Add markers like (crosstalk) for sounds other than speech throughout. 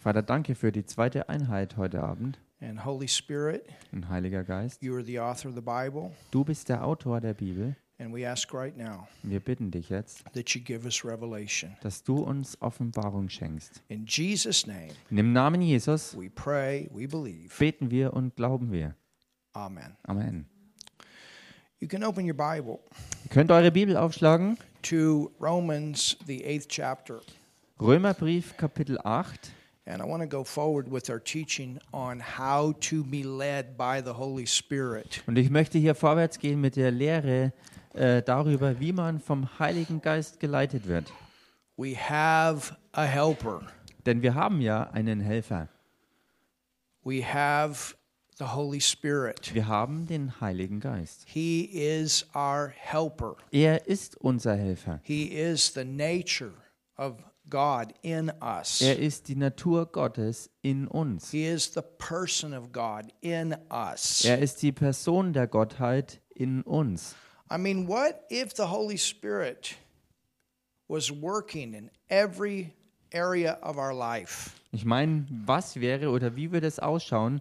Vater, danke für die zweite Einheit heute Abend. And Holy Spirit, Und Heiliger Geist, you are the author of the Bible. du bist der Autor der Bibel. And we ask right now Wir bitten dich jetzt, that you give us revelation. dass du uns Offenbarung schenkst. In Jesus' name, In dem Namen Jesus we pray, we believe. beten wir und glauben wir. Amen. Amen. You can open your Bible Ihr könnt eure Bibel aufschlagen. to Romans, the eighth chapter. Römerbrief Kapitel 8. And I want to go forward with our teaching on how to be led by the Holy Spirit. Und ich möchte hier vorwärts gehen mit der Lehre äh, darüber, wie man vom Heiligen Geist geleitet wird. We have a helper. Denn wir haben ja einen Helfer. We have the Holy Spirit. Wir haben den Heiligen Geist. He is our helper. Er ist unser Helfer. He is the nature of God in us. Er ist die Natur Gottes in uns. He is the person of God in us. Er ist die Person der Gottheit in uns. I mean, what if the Holy Spirit was working in every area of our life? Ich meine, was wäre oder wie würde es ausschauen,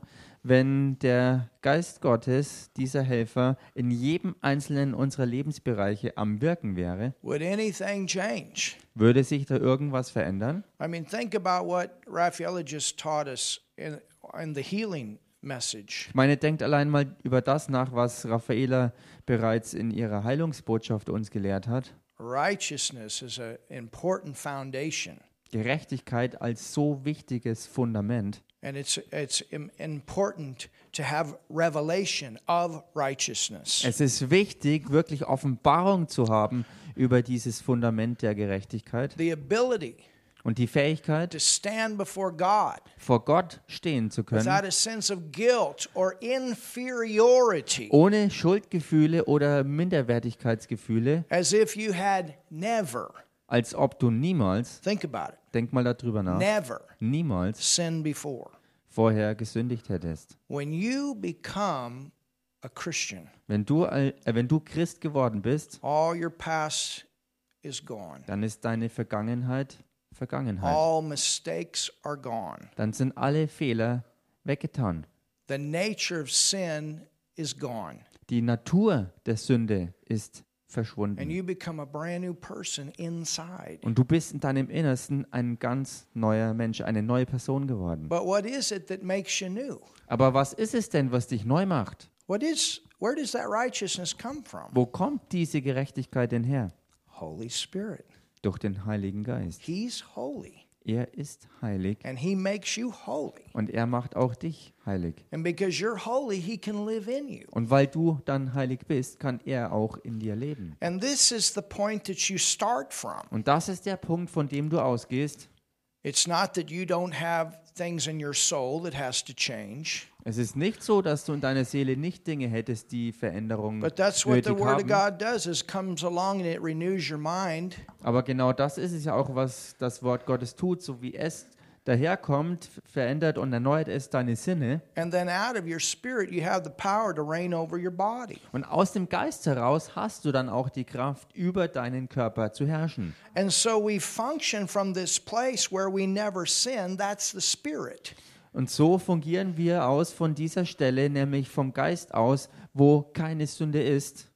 wenn der Geist Gottes, dieser Helfer, in jedem einzelnen unserer Lebensbereiche am Wirken wäre? Would anything change? Würde sich da irgendwas verändern? I mean, think about what Raffaella just taught us in, in the healing message. Ich meine, denkt allein mal über das nach, was Raffaela bereits in ihrer Heilungsbotschaft uns gelehrt hat. Righteousness is an important foundation, Gerechtigkeit als so wichtiges Fundament. And it's, it's im- important to have revelation of righteousness. Es ist wichtig, wirklich Offenbarung zu haben über dieses Fundament der Gerechtigkeit The ability und die Fähigkeit, to stand before God vor Gott stehen zu können, without a sense of guilt or inferiority, ohne Schuldgefühle oder Minderwertigkeitsgefühle, as if you had never, als ob du niemals, think about it, denk mal darüber nach, never niemals sinned before. vorher gesündigt hättest. When you become a Christian, Wenn du, äh, wenn du Christ geworden bist, all your past is gone. dann ist deine Vergangenheit Vergangenheit. All mistakes are gone. Dann sind alle Fehler weggetan. The nature of sin is gone. Die Natur der Sünde ist verschwunden. you become a brand new person inside. Und du bist in deinem Innersten ein ganz neuer Mensch, eine neue Person geworden. But what is it that makes you new? Aber was ist es denn, was dich neu macht? What is where does that righteousness come from? Wo kommt diese Gerechtigkeit denn her? Holy Spirit. Durch den Heiligen Geist. Er ist heilig And he makes you holy. und er macht auch dich heilig. And because you're holy, he can live in you. Und weil du dann heilig bist, kann er auch in dir leben. And this is the point that you start from. Und das ist der Punkt, von dem du ausgehst. It's not that you don't have things in your soul that has to change, Es ist nicht so, dass du in deiner Seele nicht Dinge hättest, die Veränderungen but that's what the word of. God does is comes along and it renews your mind Aber genau das ist es ja auch, was das Wort Gottes tut, so wie es daherkommt, verändert und erneuert es deine Sinne. and then out of your spirit you have the power to reign over your body. Und aus dem Geist heraus hast du dann auch die Kraft, über deinen Körper zu herrschen. And so we function from this place where we never sin, that's the spirit. Und so fungieren wir aus von dieser Stelle, nämlich vom Geist aus, wo keine Sünde ist.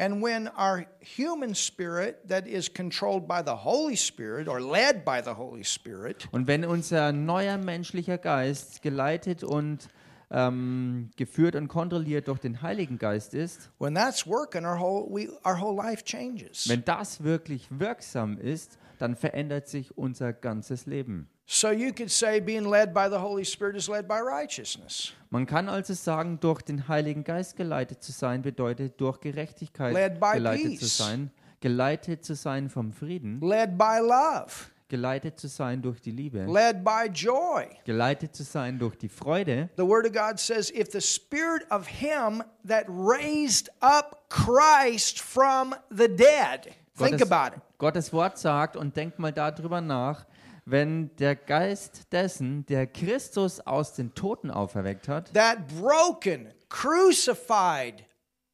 And when our human spirit that is controlled by the Holy Spirit or led by the Holy Spirit Und wenn unser neuer menschlicher Geist geleitet und ähm, geführt und kontrolliert durch den Heiligen Geist ist, when that's working our whole we, our whole life changes. wenn das wirklich wirksam ist, dann verändert sich unser ganzes Leben. So you could say being led by the Holy Spirit is led by righteousness, Man kann also sagen, durch den Heiligen Geist geleitet zu sein, bedeutet durch Gerechtigkeit Led by geleitet peace. zu sein, geleitet zu sein vom Frieden, led by love, geleitet zu sein durch die Liebe, led by joy. geleitet zu sein durch die Freude. The Word of God says, if the Spirit of Him that raised up Christ from the dead, think Gottes, about it. Gottes Wort sagt, und denkt mal darüber nach, wenn der Geist dessen, der Christus aus den Toten auferweckt hat, That broken, crucified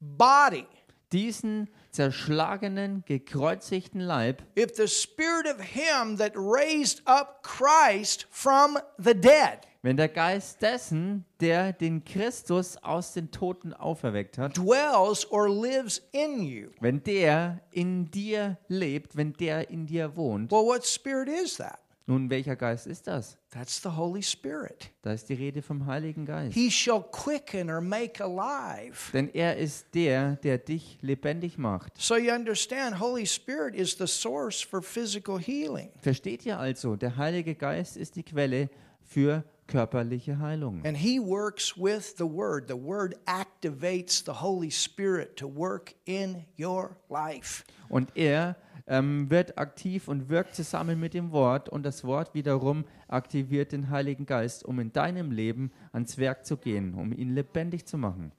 body diesen zerschlagenen, gekreuzigten Leib, if the spirit of him that raised up Christ from the dead wenn der Geist dessen, der den Christus aus den Toten auferweckt hat, dwells or lives in you. wenn der in dir lebt, wenn der in dir wohnt, Well, what spirit is that? Nun welcher Geist ist das? That's the Holy Spirit. Da ist die Rede vom Heiligen Geist. He shall quicken or make alive. Denn er ist der, der dich lebendig macht. So you understand, Holy Spirit is the source for physical healing. Versteht ihr also, der Heilige Geist ist die Quelle für körperliche Heilung. And he works with the Word. The Word activates the Holy Spirit to work in your life. Und er ähm, wird aktiv und wirkt zusammen mit dem Wort und das Wort wiederum aktiviert den Heiligen Geist, um in deinem Leben ans Werk zu gehen, um ihn lebendig zu machen,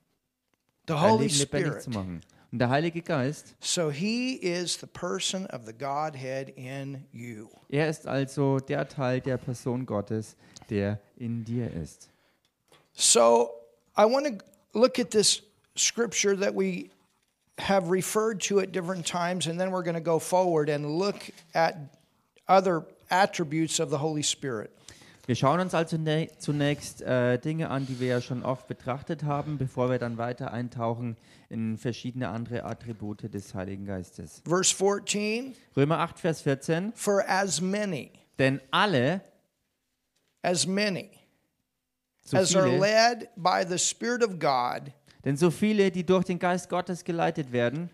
The Holy Spirit. zu machen. Und der Heilige Geist, So he is the person of the Godhead in you. er ist also der Teil der Person Gottes, der in dir ist. So I want to look at this scripture that we have referred to at different times, and then we're going to go forward and look at other attributes of the Holy Spirit. Wir schauen uns also zunächst äh, Dinge an, die wir ja schon oft betrachtet haben, bevor wir dann weiter eintauchen in verschiedene andere Attribute des Heiligen Geistes. Verse 14 Römer 8, Vers 14. For as many, Denn alle, as many so as are led by the Spirit of God, denn so viele, die durch den Geist Gottes geleitet werden,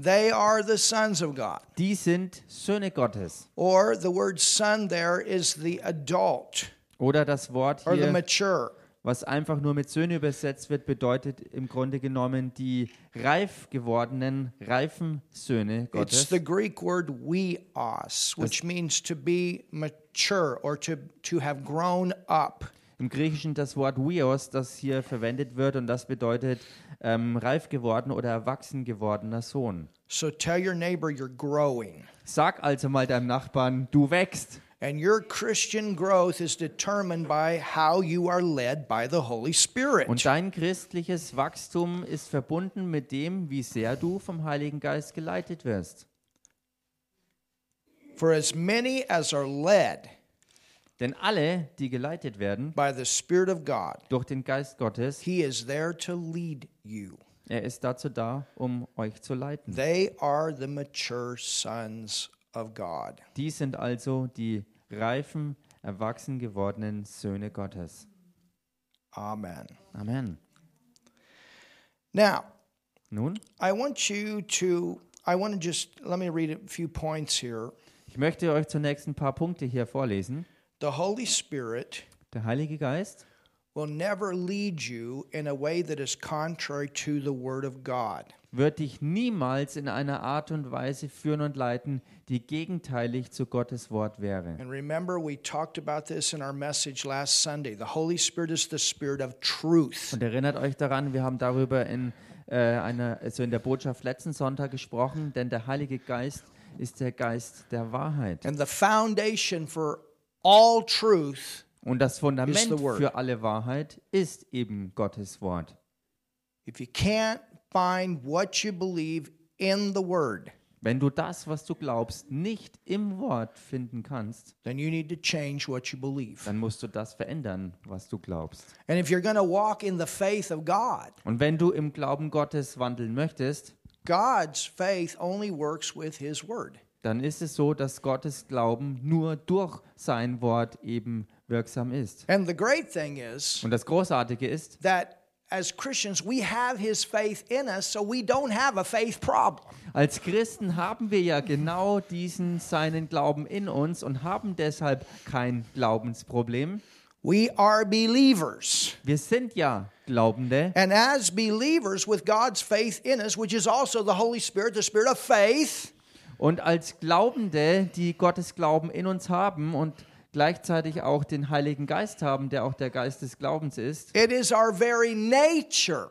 they are the sons of God. die sind Söhne Gottes. Or the word son there is the adult Oder das Wort or the hier, mature. was einfach nur mit Söhne übersetzt wird, bedeutet im Grunde genommen die reif gewordenen, reifen Söhne It's Gottes. the Greek word weos, which means to be mature or to, to have grown up. Im Griechischen das Wort Weos, das hier verwendet wird und das bedeutet ähm, reif geworden oder erwachsen gewordener Sohn. So tell your neighbor you're growing. Sag also mal deinem Nachbarn, du wächst. And your Christian growth is determined by how you are led by the Holy Spirit. Und dein christliches Wachstum ist verbunden mit dem, wie sehr du vom Heiligen Geist geleitet wirst. For as many as are led Denn alle, die geleitet werden by the Spirit of God, durch den Geist Gottes, He is there to lead you. er ist dazu da, um euch zu leiten. They are the mature sons of God. Die sind also die reifen, erwachsen gewordenen Söhne Gottes. Amen. Amen. Now, Nun, I want you to, I want to just, let me read a few points here. ich möchte euch zunächst ein paar Punkte hier vorlesen. The Holy Spirit Der Heilige Geist will never lead you in a way that is contrary to the Word of God. wird dich niemals in einer Art und Weise führen und leiten, die gegenteilig zu Gottes Wort wäre. And remember, we talked about this in our message last Sunday. The Holy Spirit is the Spirit of truth. Und erinnert euch daran, wir haben darüber in, äh, einer, also in der Botschaft letzten Sonntag gesprochen, denn der Heilige Geist ist der Geist der Wahrheit. And the foundation for all truth, Und das Fundament für alle Wahrheit ist eben Gottes Wort. Wenn du das, was du glaubst, nicht im Wort finden kannst, then you need to change what you believe. dann musst du das verändern, was du glaubst. Und wenn du im Glauben Gottes wandeln möchtest, God's faith only works with His Word. Dann ist es so, dass Gottes Glauben nur durch sein Wort eben wirksam ist. And the great thing is Und das Großartige ist, that as Christians, we have His faith in us, so we don't have a faith problem. als Christen haben wir ja genau diesen seinen Glauben in uns und haben deshalb kein Glaubensproblem. We are believers. Wir sind ja Glaubende. And as believers with God's faith in us, which is also the Holy Spirit, the Spirit of faith, Und als Glaubende, die Gottes Glauben in uns haben und gleichzeitig auch den Heiligen Geist haben, der auch der Geist des Glaubens ist, it is our very nature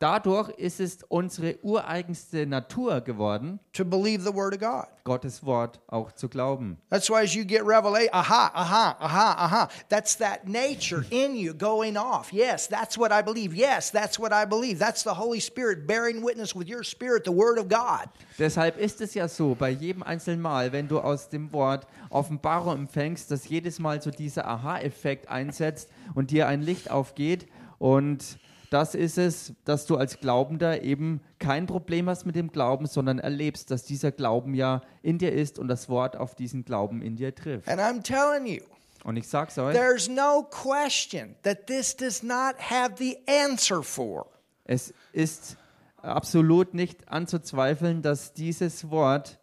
Dadurch ist es unsere ureigenste Natur geworden, to believe the Word of God. Gottes Wort auch zu glauben. That's why as you get revelation, aha, aha, aha, aha. That's that nature in you going off. Yes, that's what I believe. Yes, that's what I believe. That's the Holy Spirit bearing witness with your spirit, the Word of God. Deshalb ist es ja so, bei jedem einzelnen Mal, wenn du aus dem Wort Offenbarung empfängst, dass jedes Mal so dieser Aha-Effekt einsetzt und dir ein Licht aufgeht. Und das ist es, dass du als Glaubender eben kein Problem hast mit dem Glauben, sondern erlebst, dass dieser Glauben ja in dir ist und das Wort auf diesen Glauben in dir trifft. And I'm telling you, Und ich sag's euch, there's no question that this does not have the answer for. es ist absolut nicht anzuzweifeln, dass dieses Wort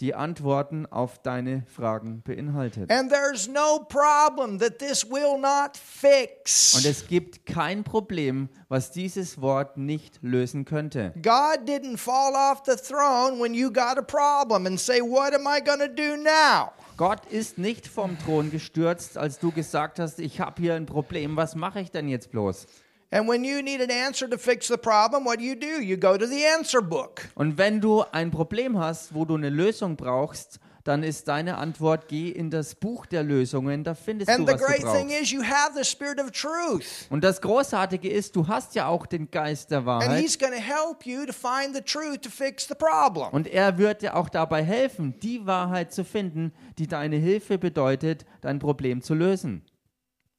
die Antworten auf deine Fragen beinhaltet. And there's no problem that this will not fix. Und es gibt kein Problem, was dieses Wort nicht lösen könnte. God didn't fall off the throne when you got a problem and say, What am I going to do now? Gott ist nicht vom Thron gestürzt, als du gesagt hast, ich habe hier ein Problem, was mache ich denn jetzt bloß? And when you need an answer to fix the problem, what do you do? You go to the answer book. Und wenn du ein Problem hast, wo du eine Lösung brauchst, dann ist deine Antwort, geh in das Buch der Lösungen, da findest And du, the was great du thing brauchst. is, you have the Spirit of truth. Und das Großartige ist, du hast ja auch den Geist der And Wahrheit. He's going to help you to find the truth to fix the problem. Und er wird dir auch dabei helfen, die Wahrheit zu finden, die deine Hilfe bedeutet, dein Problem zu lösen.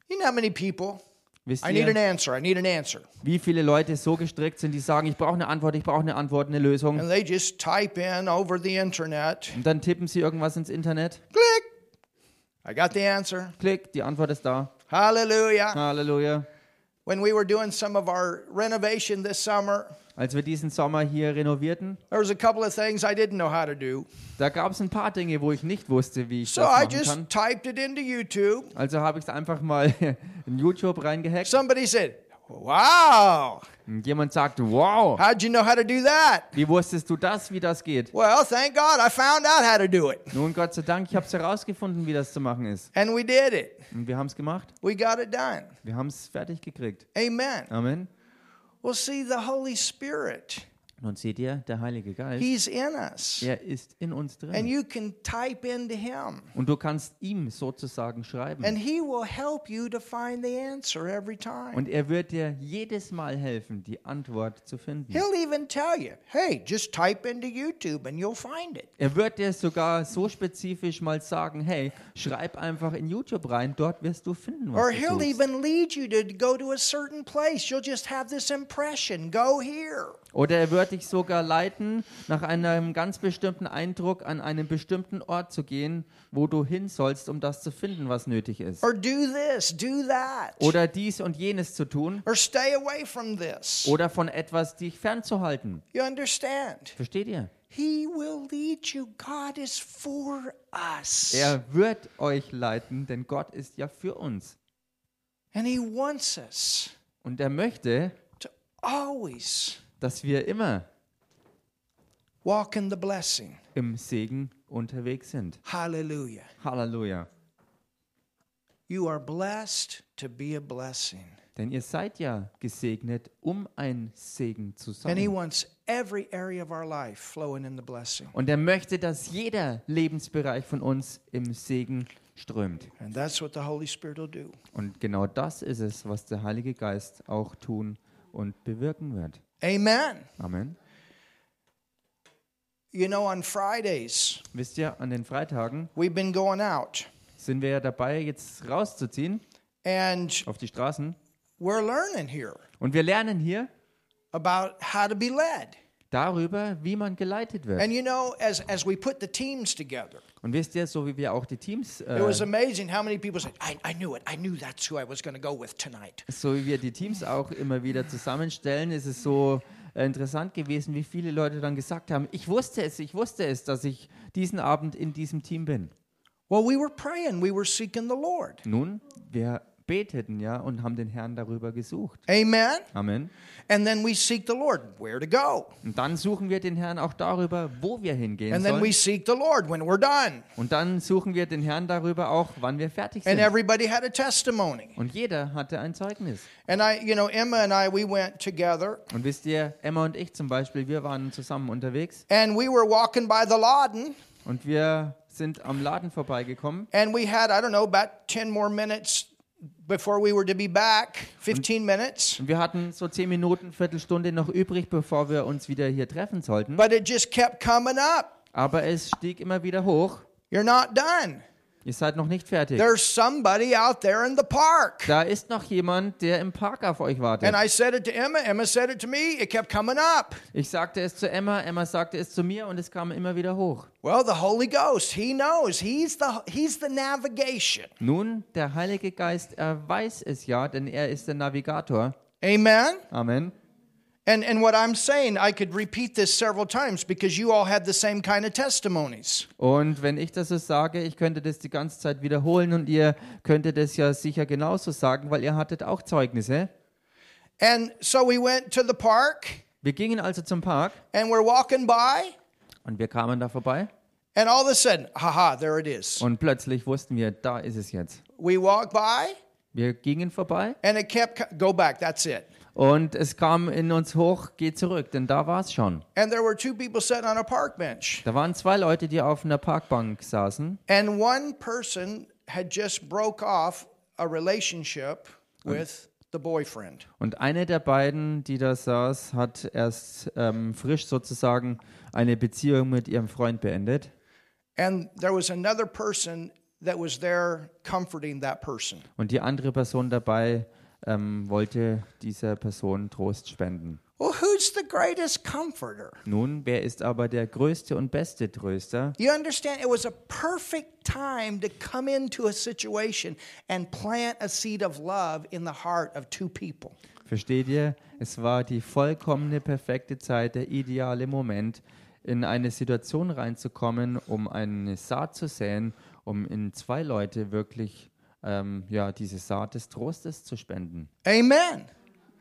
You know how many people? Wisst I need an ihr, answer. I need an answer. wie viele Leute so gestrickt sind, die sagen, ich brauche eine Antwort, ich brauche eine Antwort, eine Lösung. And they just type in over the internet, Und dann tippen sie irgendwas ins Internet. click. I got the answer. Klick, die Antwort ist da. Hallelujah. Halleluja. When we were doing some of our renovation this summer, Als wir diesen Sommer hier renovierten, there was a couple of things I didn't know how to do. da gab es ein paar Dinge, wo ich nicht wusste, wie ich So das I machen just kann. typed it into YouTube. Also habe ich es einfach mal (laughs) in YouTube reingehackt. Somebody said, Wow, Und jemand sagte, wow, how'd you know how to do that? wie wusstest du das, wie das geht? Well, thank God I found out how to do it. Nun, Gott sei Dank, ich habe es herausgefunden, wie das zu machen ist. And we did it. Und wir haben es gemacht. We got it done. Wir haben es fertig gekriegt. Amen. Amen. Well, see, the Holy Spirit, Nun seht ihr, der Heilige Geist, He's in us. er ist in uns And drin. you can type into Him. Und du kannst ihm sozusagen schreiben. And He will help you to find the answer every time. Und er wird dir jedes Mal helfen, die Antwort zu finden. He'll even tell you, hey, just type into YouTube and you'll find it. Er wird dir sogar so spezifisch mal sagen, hey, schreib einfach in YouTube rein, dort wirst du finden, Or was du He'll suchst. even lead you to go to a certain place. You'll just have this impression go here. Oder er wird dich sogar leiten, nach einem ganz bestimmten Eindruck an einen bestimmten Ort zu gehen, wo du hin sollst, um das zu finden, was nötig ist. Or do this, do that. Oder dies und jenes zu tun. Or stay away from this. Oder von etwas dich fernzuhalten. You understand? Versteht ihr? He will lead you. God is for us. Er wird euch leiten, denn Gott ist ja für uns. And He wants us Und er möchte, to always dass wir immer walk in the blessing. im Segen unterwegs sind. Hallelujah. Halleluja. You are blessed to be a blessing. Denn ihr seid ja gesegnet, um ein Segen zu And He sein. wants every area of our life flowing in the blessing. Und er möchte, dass jeder Lebensbereich von uns im Segen strömt. And that's what the Holy Spirit will do. Und genau das ist es, was der Heilige Geist auch tun und bewirken wird. Amen. Amen. You know, on Fridays, Wisst ihr, an den Freitagen we've been going out sind wir ja dabei, jetzt rauszuziehen and auf die Straßen. we're learning here Und wir lernen hier about how to be led. Darüber, wie man geleitet wird. And you know, as, as we put the teams together, Und wisst ihr, so wie wir auch die Teams, it was äh, amazing how many people said, I, I knew it. I knew that's who I was going to go with tonight. so wie wir die Teams auch immer wieder zusammenstellen, ist es so äh, interessant gewesen, wie viele Leute dann gesagt haben, ich wusste es, ich wusste es, dass ich diesen Abend in diesem Team bin. Well, we were praying, we were seeking the Lord. Nun, wir beteten ja und haben den Herrn darüber gesucht. Amen. Amen. And then we seek the Lord where to go. Und dann suchen wir den Herrn auch darüber, wo wir hingehen And then we sollen. seek the Lord when we're done. Und dann suchen wir den Herrn darüber auch, wann wir fertig And sind. everybody had a testimony. Und jeder hatte ein Zeugnis. And I, you know, Emma and I, we went together Und wisst ihr, Emma und ich zum Beispiel, wir waren zusammen unterwegs and we were walking by the Laden und wir sind am Laden vorbeigekommen and we had, I don't know, about 10 more minutes before we were to be back, 15 minutes. und wir hatten so zehn Minuten, Viertelstunde noch übrig, bevor wir uns wieder hier treffen sollten. But it just kept coming up. Aber es stieg immer wieder hoch. You're not done. Ihr seid noch nicht fertig. There's somebody out there in the park. Da ist noch jemand, der im Park auf euch wartet. And I said it to Emma. Emma said it to me. It kept coming up. Ich sagte es zu Emma, Emma sagte es zu mir und es kam immer wieder hoch. Well, the Holy Ghost, He knows. He's the He's the navigation. Nun, der Heilige Geist, er weiß es ja, denn er ist der Navigator. Amen. Amen. And and what I'm saying, I could repeat this several times because you all had the same kind of testimonies. Und wenn ich das so sage, ich könnte das die ganze Zeit wiederholen und ihr könntet das ja sicher genauso sagen, weil ihr hattet auch Zeugnisse. And so we went to the park Wir gingen also zum Park and we're walking by, und wir kamen da vorbei and all of a sudden, haha, there it is. und plötzlich wussten wir, da ist es jetzt. We walked by Wir gingen vorbei and it kept go back. That's it. Und es kam in uns hoch, geh zurück, denn da war es schon. And there were two people sitting on a park bench. Da waren zwei Leute, die auf einer Parkbank saßen And one person had just broke off a relationship with the boyfriend. und eine der beiden, die da saß, hat erst ähm, frisch sozusagen eine Beziehung mit ihrem Freund beendet. And there was another person that was there comforting that person. Und die andere Person dabei ähm, wollte dieser Person Trost spenden. Well, who's the greatest comforter? Nun, wer ist aber der größte und beste Tröster? You understand? It was a perfect time to come into a situation and plant a seed of love in the heart of two people. Versteht ihr? Es war die vollkommene, perfekte Zeit, der ideale Moment, in eine Situation reinzukommen, um eine Saat zu säen, um in zwei Leute wirklich ähm, ja, diese Saat des Trostes zu spenden. Amen.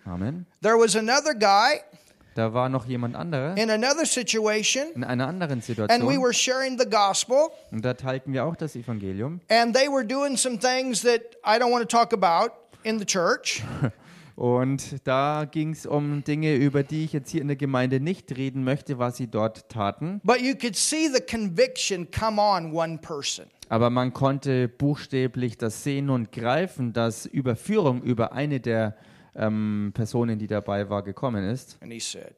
Amen. There was another guy Da war noch jemand anderer in another situation, in einer anderen and we Situation were sharing the gospel, und da teilten wir auch das Evangelium. and they were doing some things that I don't want to talk about in the church. (laughs) Und da ging es um Dinge, über die ich jetzt hier in der Gemeinde nicht reden möchte, was sie dort taten. But you could see the conviction come on one person. Aber man konnte buchstäblich das sehen und greifen, dass Überführung über eine der ähm, Personen, die dabei war, gekommen ist. And he said,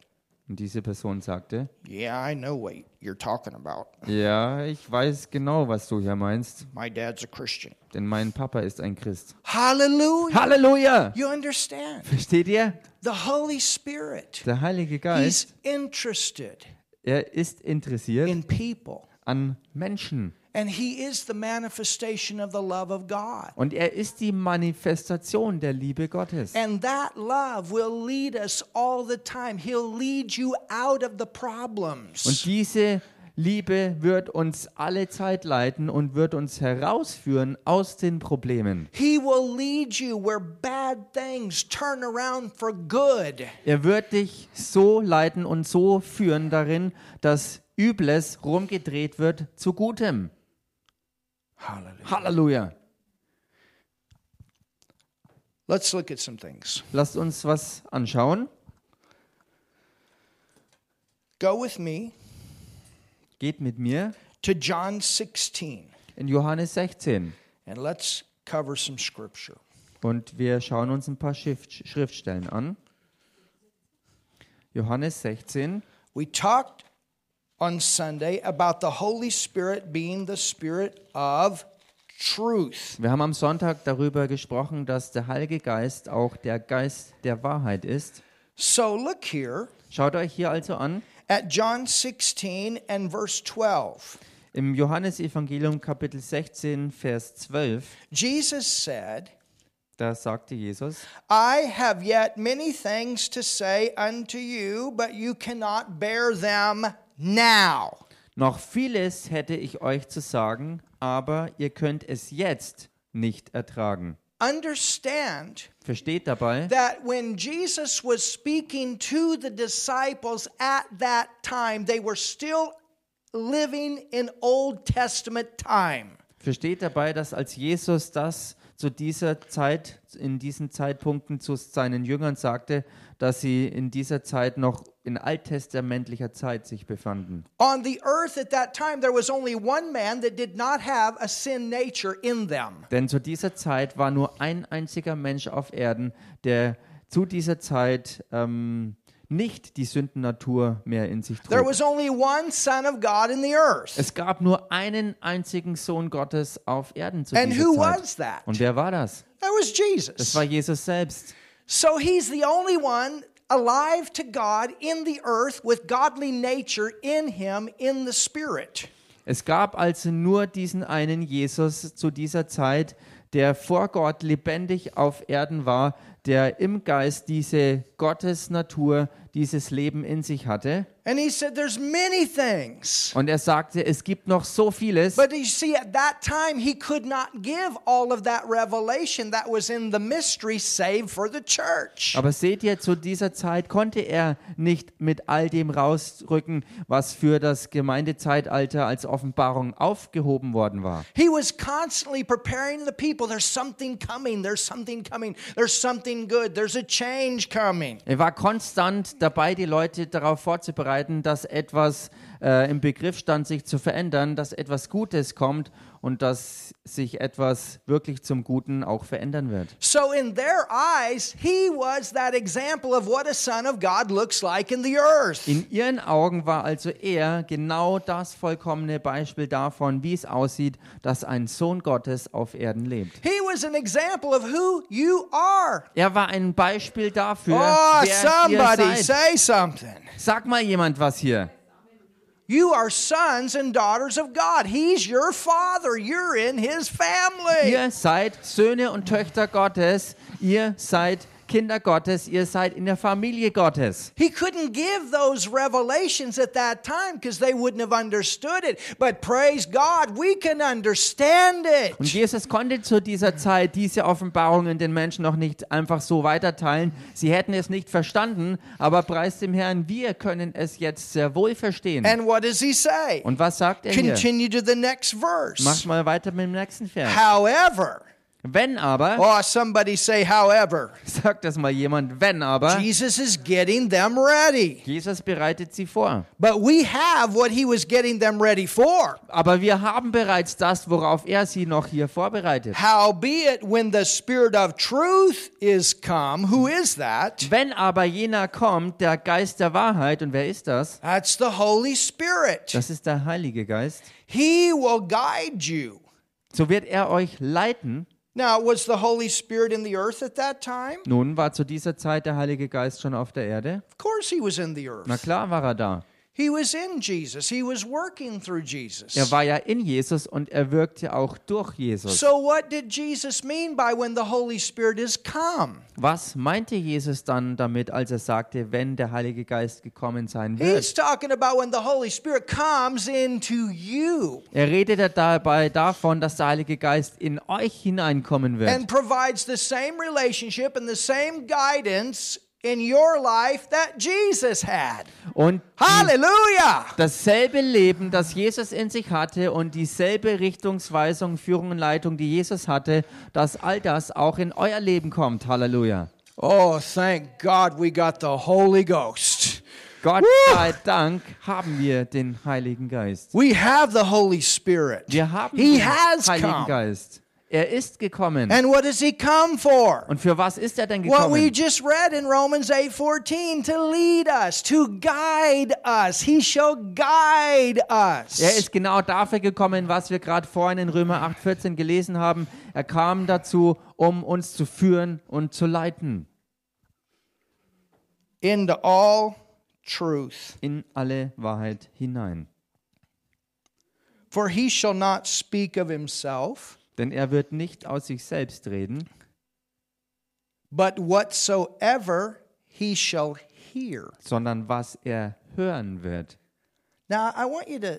Und diese Person sagte, Yeah, I know what you're talking about. ja, ich weiß genau, was du hier meinst, My dad's a Christian. denn mein Papa ist ein Christ. Hallelujah. Halleluja! You understand? Versteht ihr? The Holy Spirit, Der Heilige Geist, He's interested er ist interessiert in people. an Menschen. And He is the manifestation of the love of God. Und er ist die Manifestation der Liebe Gottes. And that love will lead us all the time. He'll lead you out of the problems. Und diese Liebe wird uns alle Zeit leiten und wird uns herausführen aus den Problemen. He will lead you where bad things turn around for good. Er wird dich so leiten und so führen darin, dass Übles rumgedreht wird zu Gutem. Hallelujah. Halleluja. Let's look at some things. Lasst uns was anschauen. Go with me Geht mit mir to John 16 in Johannes 16 and let's cover some scripture. und wir schauen uns ein paar Schrift Schriftstellen an. Johannes 16. We talked on Sunday about the Holy Spirit being the Spirit of truth. Wir haben am Sonntag darüber gesprochen, dass der Heilige Geist auch der Geist der Wahrheit ist. So look here Schaut euch hier also an, at John 16 and verse 12. im Johannesevangelium Kapitel 16, Vers 12, Jesus said, da sagte Jesus, I have yet many things to say unto you, but you cannot bear them now. noch vieles hätte ich euch zu sagen, aber ihr könnt es jetzt nicht ertragen. understand Versteht dabei, that when Jesus was speaking to the disciples at that time, they were still living in Old Testament time. versteht dabei, dass als Jesus das zu dieser Zeit, in diesen Zeitpunkten zu seinen Jüngern sagte, dass sie in dieser Zeit noch in alttestamentlicher Zeit sich befanden. On the earth at that time, there was only one man that did not have a sin nature in them. Denn zu dieser Zeit war nur ein einziger Mensch auf Erden, der zu dieser Zeit ähm, nicht die Sündennatur mehr in sich There trug. was only one Son of God in the earth. Es gab nur einen einzigen Sohn Gottes auf Erden zu And dieser who Zeit. was that? Und wer war das? That was Das war Jesus selbst. So he's the only one alive to God in the earth with godly nature in him in the spirit. Es gab also nur diesen einen Jesus zu dieser Zeit, der vor Gott lebendig auf Erden war, der im Geist diese Gottesnatur, dieses Leben in sich hatte. And he said, There's many things. Und er sagte, es gibt noch so vieles. But you see, at that time, he could not give all of that revelation that was in the mystery, save for the church. Aber seht ihr, zu dieser Zeit konnte er nicht mit all dem rausrücken, was für das Gemeindezeitalter als Offenbarung aufgehoben worden war. He was constantly preparing the people. There's something coming. There's something coming. There's something good. There's a change coming. Er war konstant dabei, die Leute darauf vorzubereiten, dass etwas äh, im Begriff stand, sich zu verändern, dass etwas Gutes kommt und dass sich etwas wirklich zum Guten auch verändern wird. So, in their eyes, he was that example of what a son of God looks like in the earth. In ihren Augen war also er genau das vollkommene Beispiel davon, wie es aussieht, dass ein Sohn Gottes auf Erden lebt. He was an example of who you are. Er war ein Beispiel dafür, Oh, wer ihr somebody seid. say something. Sag mal jemand was hier. You are sons and daughters of God. He's your father. You're in his family. Ihr seid Söhne und Töchter Gottes. Ihr seid Kinder Gottes. Ihr seid in der Familie Gottes. He couldn't give those revelations at that time because they wouldn't have understood it. But praise God, we can understand Und it. Jesus konnte zu dieser Zeit diese Offenbarungen den Menschen noch nicht einfach so weiterteilen. Sie hätten es nicht verstanden, aber preis dem Herrn, wir können es jetzt sehr wohl verstehen. And what does he say? Und was sagt er hier? Continue to the next verse. Mach mal weiter mit dem nächsten Vers. However, Wenn aber, oh, somebody say, however, (laughs) sagt das mal jemand, wenn aber, Jesus is getting them ready. Jesus bereitet sie vor. But we have what he was getting them ready for. Aber wir haben bereits das, worauf er sie noch hier vorbereitet. Howbeit, when the Spirit of truth is come, who is that? Wenn aber jener kommt, der Geist der Wahrheit, und wer ist das? That's the Holy Spirit. Das ist der Heilige Geist. He will guide you. So wird er euch leiten. Now, was the Holy Spirit in the earth at that time? Nun war zu dieser Zeit der Heilige Geist schon auf der Erde. Of course, he was in the Na earth. klar war er da. He was in Jesus. He was working through Jesus. Er war ja in Jesus und er wirkte auch durch Jesus. So, what did Jesus mean by when the Holy Spirit is come? Was meinte Jesus dann damit, als er sagte, wenn der Heilige Geist gekommen sein wird? He's talking about when the Holy Spirit comes into you Er redete dabei davon, dass der Heilige Geist in euch hineinkommen wird and provides the same relationship and the same guidance in your life that Jesus had. und die, Hallelujah! dasselbe Leben, das Jesus in sich hatte und dieselbe Richtungsweisung, Führung und Leitung, die Jesus hatte, dass all das auch in euer Leben kommt. Halleluja. Oh, thank God we got the Holy Ghost. Gott Woo! sei Dank haben wir den Heiligen Geist. We have the Holy Spirit. Wir haben He den has Heiligen come. Geist. Er ist gekommen. And what does he come for? Und für was ist er denn What we gekommen? just read in Romans 8:14 to lead us, to guide us. He shall guide us. Er ist genau dafür gekommen, was wir gerade vorhin in Römer 8,14 gelesen haben. Er kam dazu, um uns zu führen und zu leiten into all truth. in alle Wahrheit hinein. For he shall not speak of himself, Denn er wird nicht aus sich selbst reden, but whatsoever he shall hear. sondern was er hören wird. Now, I want you to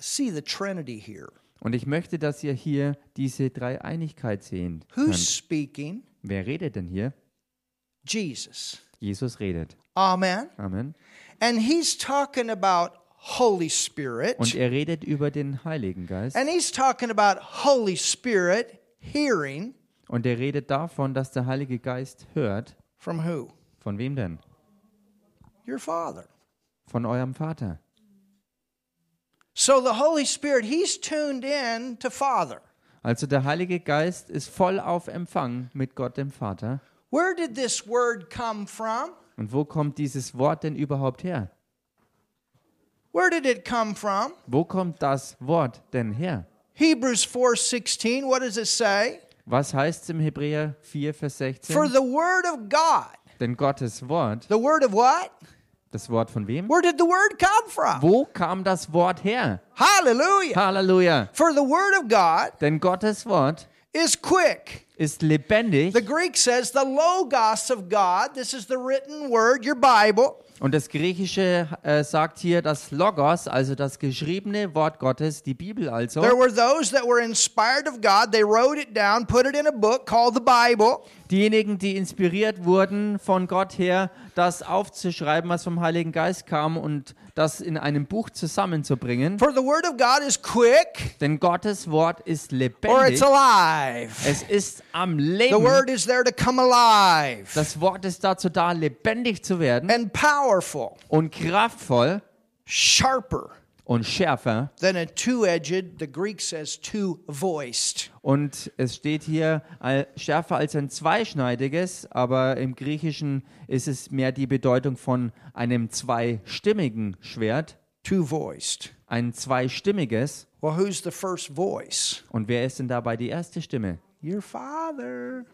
see the Trinity here. Und ich möchte, dass ihr hier diese Dreieinigkeit sehen Who's könnt. speaking? Wer redet denn hier? Jesus. Jesus redet. Amen. Amen. And he's talking about Holy Spirit. Und er redet über den Heiligen Geist. And he's talking about Holy Spirit hearing Und er redet davon, dass der Heilige Geist hört. from who? Von wem denn? Your Father. Von eurem Vater. So the Holy Spirit, he's tuned in to Father. Also der Heilige Geist ist voll auf Empfang mit Gott dem Vater. Where did this word come from? Und wo kommt dieses Wort denn überhaupt her? Where did it come from? Wo kommt das Wort denn her? Hebrews 4:16, what does it say? Was heißt es im Hebräer 4, Vers 16? For the word of God. Denn Gottes Wort, The word of what? das Wort von wem? Where did the word come from? Wo kam das Wort her? Hallelujah. Hallelujah. For the word of God Denn Gottes Wort is quick. ist lebendig The Greek says the logos of God. This is the written word, your Bible. Und das Griechische äh, sagt hier das Logos, also das geschriebene Wort Gottes, die Bibel also. There were those that were inspired of God. They wrote it down, put it in a book called the Bible. Diejenigen, die inspiriert wurden von Gott her, das aufzuschreiben, was vom Heiligen Geist kam und das in einem Buch zusammenzubringen. For the word of God is quick Denn Gottes Wort ist or lebendig. it's alive. Es ist am The Leben. word is there to come alive Das Wort ist dazu da, lebendig zu werden and powerful, und kraftvoll sharper und schärfer. than a two edged, the Greek says two voiced. Und es steht hier schärfer als ein zweischneidiges, aber im Griechischen ist es mehr die Bedeutung von einem zweistimmigen Schwert. Two voiced. Ein zweistimmiges. Well, who's the first voice? Und wer ist denn dabei die erste Stimme? Your father.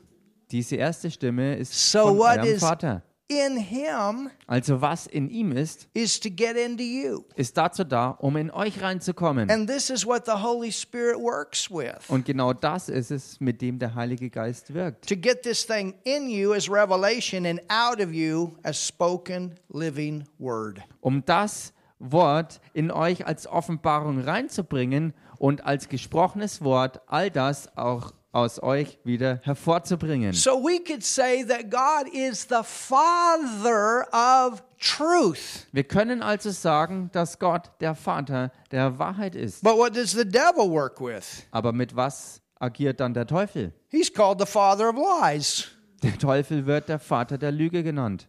Diese erste Stimme ist So von is- Vater. In him Also was in ihm ist, is to get into you. ist dazu da, um in euch reinzukommen. And this is what the Holy Spirit works with. Und genau das ist es, mit dem der Heilige Geist wirkt. To get this thing in you as revelation and out of you as spoken living word. Um das Wort in euch als Offenbarung reinzubringen und als gesprochenes Wort all das auch aus euch wieder hervorzubringen. So we could say that God is the father of truth. Wir können also sagen, dass Gott der Vater der Wahrheit ist. But what does the devil work with? Aber mit was agiert dann der Teufel? He's called the father of lies. Der Teufel wird der Vater der Lüge genannt.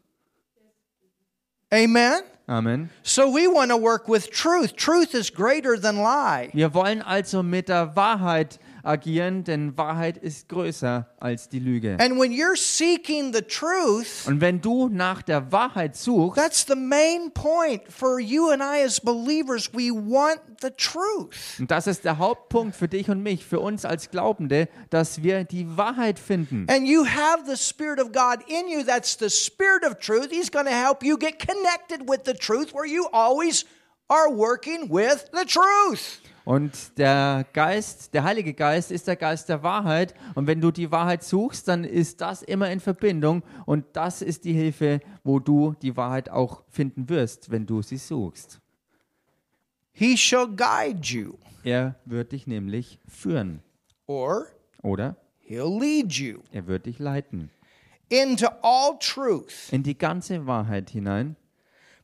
Amen. Amen. So we want to work with truth. Truth is greater than lie. Wir wollen also mit der Wahrheit agieren, denn Wahrheit ist größer als die Lüge. And when you're seeking the truth, Und wenn du nach der Wahrheit suchst, that's the main point for you and I as believers. We want the truth. und das ist der Hauptpunkt für dich und mich, für uns als Glaubende, dass wir die Wahrheit finden. And you have the Spirit of God in you. That's the Spirit of truth. He's going to help you get connected with the truth where you always are working with the truth. Und der Geist, der Heilige Geist ist der Geist der Wahrheit. Und wenn du die Wahrheit suchst, dann ist das immer in Verbindung. Und das ist die Hilfe, wo du die Wahrheit auch finden wirst, wenn du sie suchst. He shall guide you, Er wird dich nämlich führen. or Oder he'll lead you er wird dich leiten. into all truth. In die ganze Wahrheit hinein.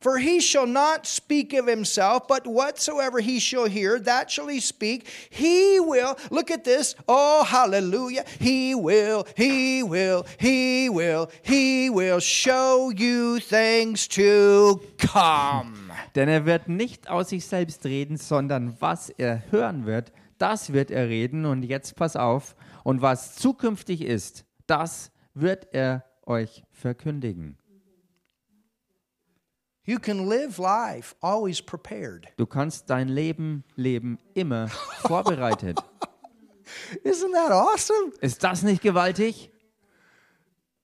For he shall not speak of himself, but whatsoever he shall hear, that shall he speak. He will, look at this, oh, hallelujah. He will, he will, he will, he will show you things to come. Denn er wird nicht aus sich selbst reden, sondern was er hören wird, das wird er reden. Und jetzt pass auf. Und was zukünftig ist, das wird er euch verkündigen. You can live life always prepared. Du kannst dein Leben leben immer (laughs) vorbereitet. Isn't that awesome? Ist das nicht gewaltig?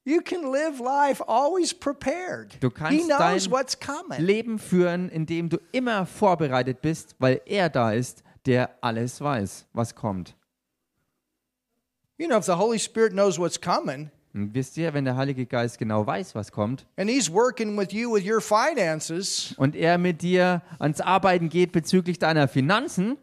You can live life always prepared. Du he kannst knows dein what's coming. Leben führen, indem du immer vorbereitet bist, weil er da ist, der alles weiß, was kommt. You know, if the Holy Spirit knows what's coming, Und wisst ihr, wenn der Heilige Geist genau weiß, was kommt, and he's working with you with your finances, und er mit dir ans Arbeiten geht bezüglich deiner Finanzen,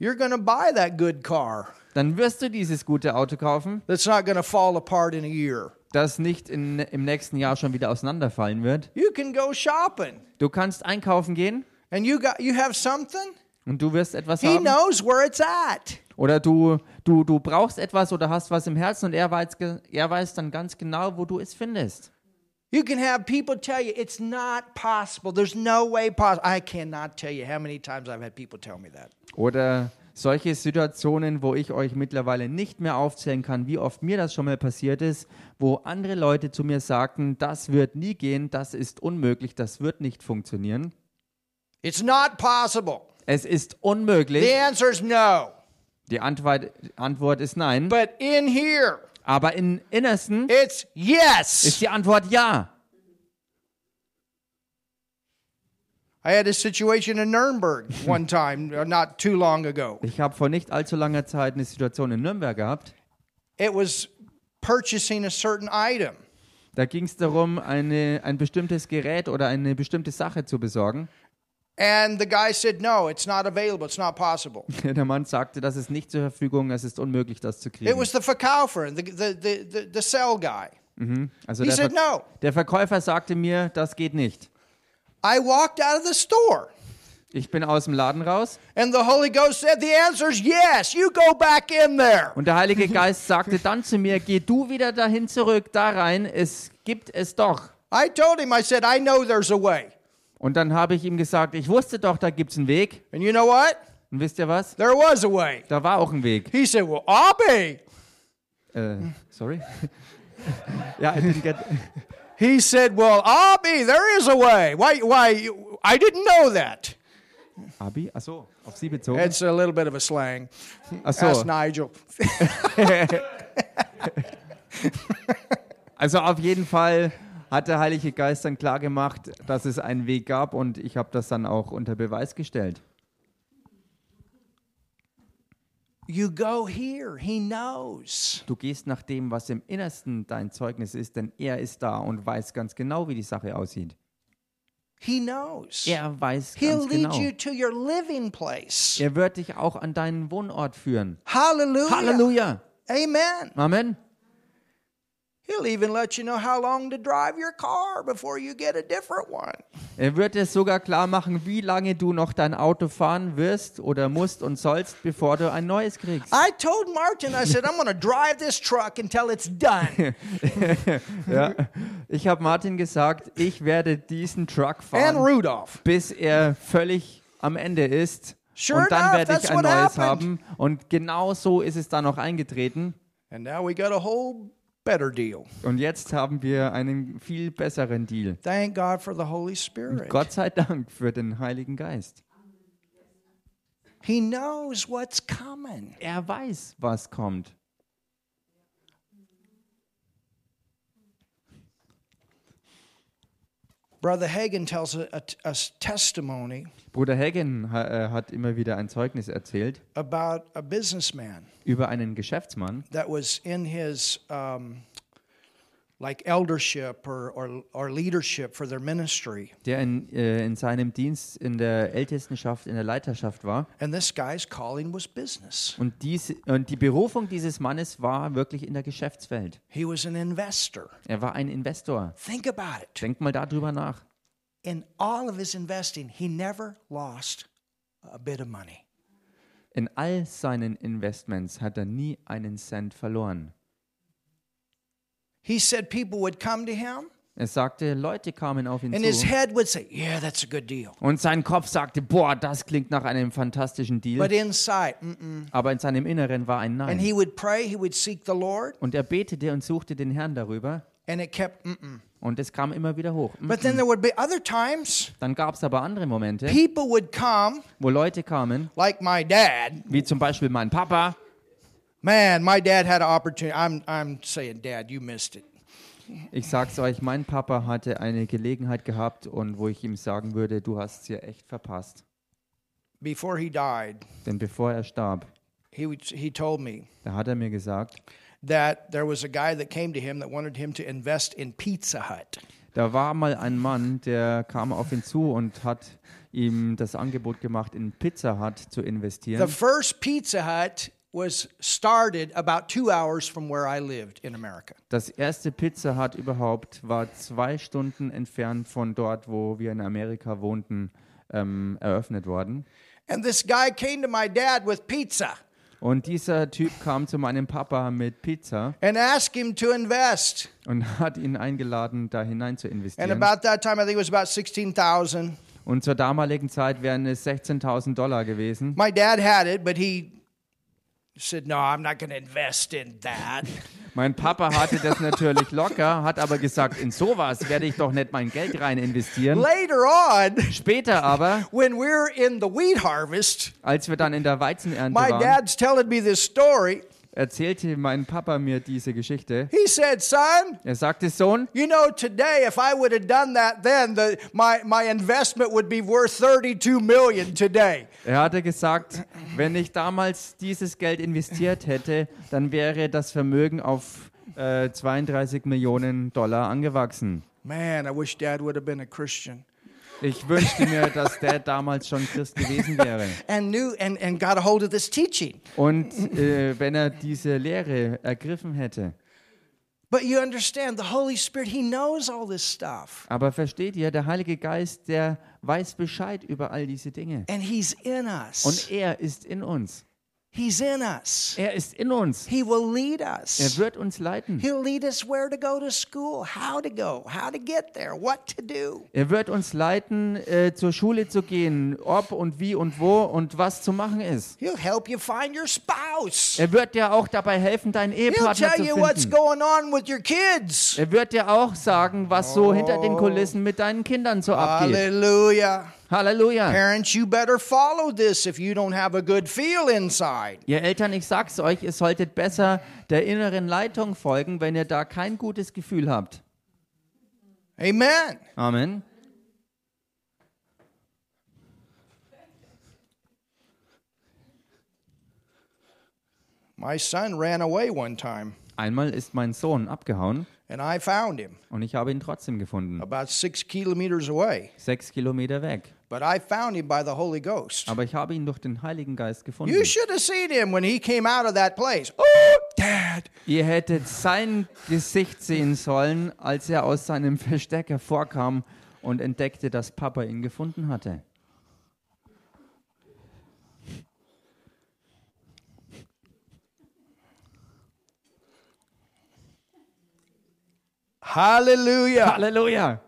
you're to buy that good car dann wirst du dieses gute Auto kaufen, that's not to fall apart in a year. das nicht in, im nächsten Jahr schon wieder auseinanderfallen wird. You can go shopping Du kannst einkaufen gehen and you got you have something. und du wirst etwas He haben. knows where it's at. Oder du, du, du brauchst etwas oder hast was im Herzen und er weiß, er weiß dann ganz genau, wo du es findest. You can have people tell you it's not possible. There's no way possible. I cannot tell you how many times I've had people tell me that. Oder solche Situationen, wo ich euch mittlerweile nicht mehr aufzählen kann, wie oft mir das schon mal passiert ist, wo andere Leute zu mir sagten, das wird nie gehen, das ist unmöglich, das wird nicht funktionieren. It's not possible. Es ist unmöglich. The answer is no. Die Antwort, Antwort ist nein. But in here, Aber im Innersten it's yes. ist die Antwort ja. I had a situation in Nuremberg one time, uh, not too long ago. Ich habe vor nicht allzu langer Zeit eine Situation in Nürnberg gehabt. It was purchasing a certain item. Da ging es darum, eine, ein bestimmtes Gerät oder eine bestimmte Sache zu besorgen. And the guy said, no, it's not available. It's not possible. (laughs) Der Mann sagte, das ist nicht zur Verfügung, es ist unmöglich, das zu It kriegen. was the Verkäufer, the, the, the, the, the sell guy. Also He der, said, Ver no. der Verkäufer sagte mir, das geht nicht. I walked out of the store. Ich bin aus dem Laden raus And the Holy Ghost said, the answer is yes. You go back in there. und der Heilige (laughs) Geist sagte dann zu mir, geh du wieder dahin zurück, da rein, es gibt es doch. I told him, I said, I know there's a way. Und dann habe ich ihm gesagt, ich wusste doch, da gibt es einen Weg. And you know what? Und wisst ihr was? There was a way. Da war auch ein Weg. He said, well, Abby. Äh, sorry? (laughs) ja, I didn't get... He said, well, Abby, there is a way. Why, why, I didn't know that. Abi? Achso, auf sie bezogen? It's a little bit of a slang. Ask Achso, Nigel. (laughs) also auf jeden Fall hat der Heilige Geist dann klar gemacht, dass es einen Weg gab und ich habe das dann auch unter Beweis gestellt. You go here. He knows. Du gehst nach dem, was im Innersten dein Zeugnis ist, denn er ist da und weiß ganz genau, wie die Sache aussieht. He knows. Er weiß He'll ganz lead genau. you to your living place. Er wird dich auch an deinen Wohnort führen. Hallelujah. Halleluja. Amen. Amen. He'll even let you know how long to drive your car before you get a different one. Er wird dir sogar klar machen, wie lange du noch dein Auto fahren wirst oder musst und sollst, bevor du ein neues kriegst. I told Martin, I said, I'm going to drive this truck until it's done. (laughs) Ja. Ich habe Martin gesagt, ich werde diesen Truck and fahren, Rudolph. bis er völlig am Ende ist. Sure und dann enough, werde ich ein neues happened. haben. Und genau so ist es dann noch eingetreten. And now we got a whole better deal. Und jetzt haben wir einen viel besseren Deal. Thank God for the Holy Spirit. Gott sei Dank für den Heiligen Geist. He knows what's coming. Er weiß, was kommt. Brother Hagen tells a, a- a testimony Bruder Hagen ha- äh, hat immer wieder ein Zeugnis erzählt about a businessman über einen Geschäftsmann, that was in his um, like eldership or, or, or leadership for their ministry. der in, äh, in seinem Dienst in der Ältestenschaft, in der Leiterschaft war. And this guy's calling was business. Und, dies, und die Berufung dieses Mannes war wirklich in der Geschäftswelt. He was an investor. Er war ein Investor. Think about it. Denk mal darüber nach. In all of his investing, he never lost a bit of money. In all seinen Investments hat er nie einen Cent verloren. He said people would come to him Er sagte, Leute kamen auf ihn and his zu. head would say, Yeah, that's a good deal. Und sein Kopf sagte, boah, das klingt nach einem fantastischen Deal. But inside, mm-mm. Aber in seinem Inneren war ein and Nein. he would pray, he would seek the Lord, Und er betete und suchte den Herrn darüber. and it kept, mm-mm. Und es kam immer wieder hoch. But then there would be other times Dann gab es aber andere Momente, people would come, wo Leute kamen, like my dad. wie zum Beispiel mein Papa. Man, my dad had an opportunity. I'm, I'm saying, Dad, you missed it. Ich sag's euch, mein Papa hatte eine Gelegenheit gehabt und wo ich ihm sagen würde, du hast es hier echt verpasst. Before he died, Denn bevor er starb, he, he told me da hat er mir gesagt, that there was a guy that came to him that wanted him to invest in Pizza Hut. da war mal ein Mann, der kam auf ihn zu und hat ihm das Angebot gemacht, in Pizza Hut zu The investieren. first Pizza Hut was started about two hours from where I lived in America. Das erste Pizza Hut überhaupt war zwei Stunden entfernt von dort, wo wir in Amerika wohnten, ähm, eröffnet worden. And this guy came to my dad with pizza Und dieser Typ kam zu meinem Papa mit Pizza and asked him to invest. und hat ihn eingeladen, da hinein zu And investieren. about that time, I think it was about 16,000. Und zur damaligen Zeit wären es 16.000 Dollar gewesen. My dad had it, but he said, No, I'm not going to invest in that. (laughs) Mein Papa hatte das natürlich locker, hat aber gesagt, in sowas werde ich doch nicht mein Geld rein investieren. Later on, Später aber, when we're in the wheat harvest, als wir dann in der Weizenernte my waren, dad's telling me this story. Erzählte mein Papa mir diese Geschichte. He said, Son, Er sagte, Sohn, you know, today, if I would have done that then, the, my, my investment would be worth 32 million today. er hatte gesagt, wenn ich damals dieses Geld investiert hätte, dann wäre das Vermögen auf äh, 32 Millionen Dollar angewachsen. Man, I wish dad would have been a Christian Ich wünschte mir, dass der damals schon Christ gewesen wäre. and knew and, and got a hold of this teaching. Und äh, wenn er diese Lehre ergriffen hätte. But you understand, the Holy Spirit, He knows all this stuff. Aber versteht ihr, der Heilige Geist, der weiß Bescheid über all diese Dinge. And He's in us. Und er ist in uns. He's in us. Er ist in uns. He will lead Er us. wird uns leiten. He'll lead us where to go to school, how to go, how to get there, what to do. Er wird uns leiten, äh, zur Schule zu gehen, ob und wie und wo und was zu machen ist. He'll help you find your spouse. Er wird dir auch dabei helfen, deinen He'll Ehepartner tell zu you what's finden. going on with your kids. Er wird dir auch sagen, was so hinter den Kulissen mit deinen Kindern so abgeht. Hallelujah. Halleluja. Parents, you better follow this if you don't have a good feel inside. Ihr Eltern, ich sag's euch, ihr solltet besser der inneren Leitung folgen, wenn ihr da kein gutes Gefühl habt. Amen. Amen. My son ran away one time, Einmal ist mein Sohn abgehauen and I found him und ich habe ihn trotzdem gefunden. about six kilometers away. Sechs Kilometer weg. But I found him by the Holy Ghost. Aber ich habe ihn durch den Heiligen Geist gefunden. You should have seen him when he came out of that place. Oh, Dad. Ihr hättet sein Gesicht sehen sollen, als er aus seinem Versteck hervorkam und entdeckte, dass Papa ihn gefunden hatte. Hallelujah. Halleluja.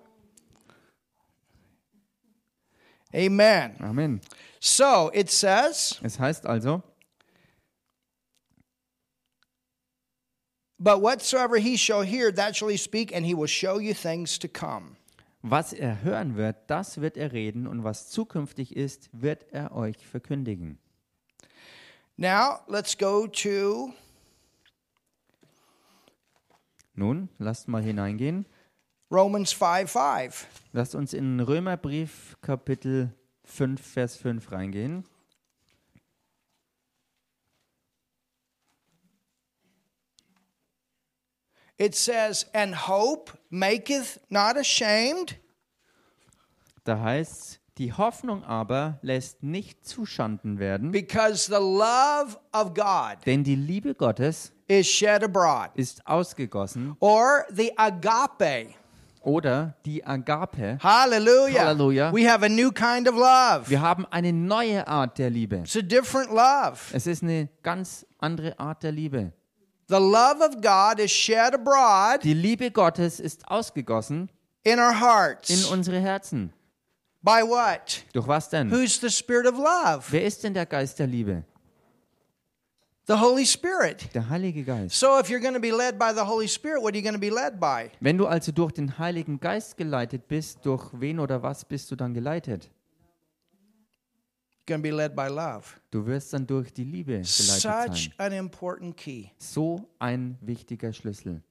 Amen. Amen. So it says, Es heißt also, But whatsoever he shall hear, that shall he speak, and he will show you things to come. was er hören wird, das wird er reden und was zukünftig ist, wird er euch verkündigen. Now let's go to Nun, lasst mal hineingehen. Romans 5 5. Lasst uns in Römerbrief Kapitel 5, Vers 5 reingehen. It says, And hope maketh not ashamed, Da heißt die Hoffnung aber lässt nicht zuschanden werden, because the love of God denn die Liebe Gottes is shed abroad. ist ausgegossen Or the agape. Oder die Agape. Hallelujah. Hallelujah. We have a new kind of love. Wir haben eine neue Art der Liebe. It's a different love. Es ist eine ganz andere Art der Liebe. The love of God is shed abroad Die Liebe Gottes ist ausgegossen in our in hearts. unsere Herzen. By what? Durch was denn? Who's the Spirit of love? Wer ist denn der Geist der Liebe? The Holy Spirit. Der Heilige Geist. So if you're going to be led by the Holy Spirit, what are you going to be led by? Wenn du also durch den Heiligen Geist geleitet bist, durch wen oder was bist du dann geleitet? Going to be led by love. Du wirst dann durch die Liebe geleitet Such sein. an important key So ein wichtiger Schlüssel.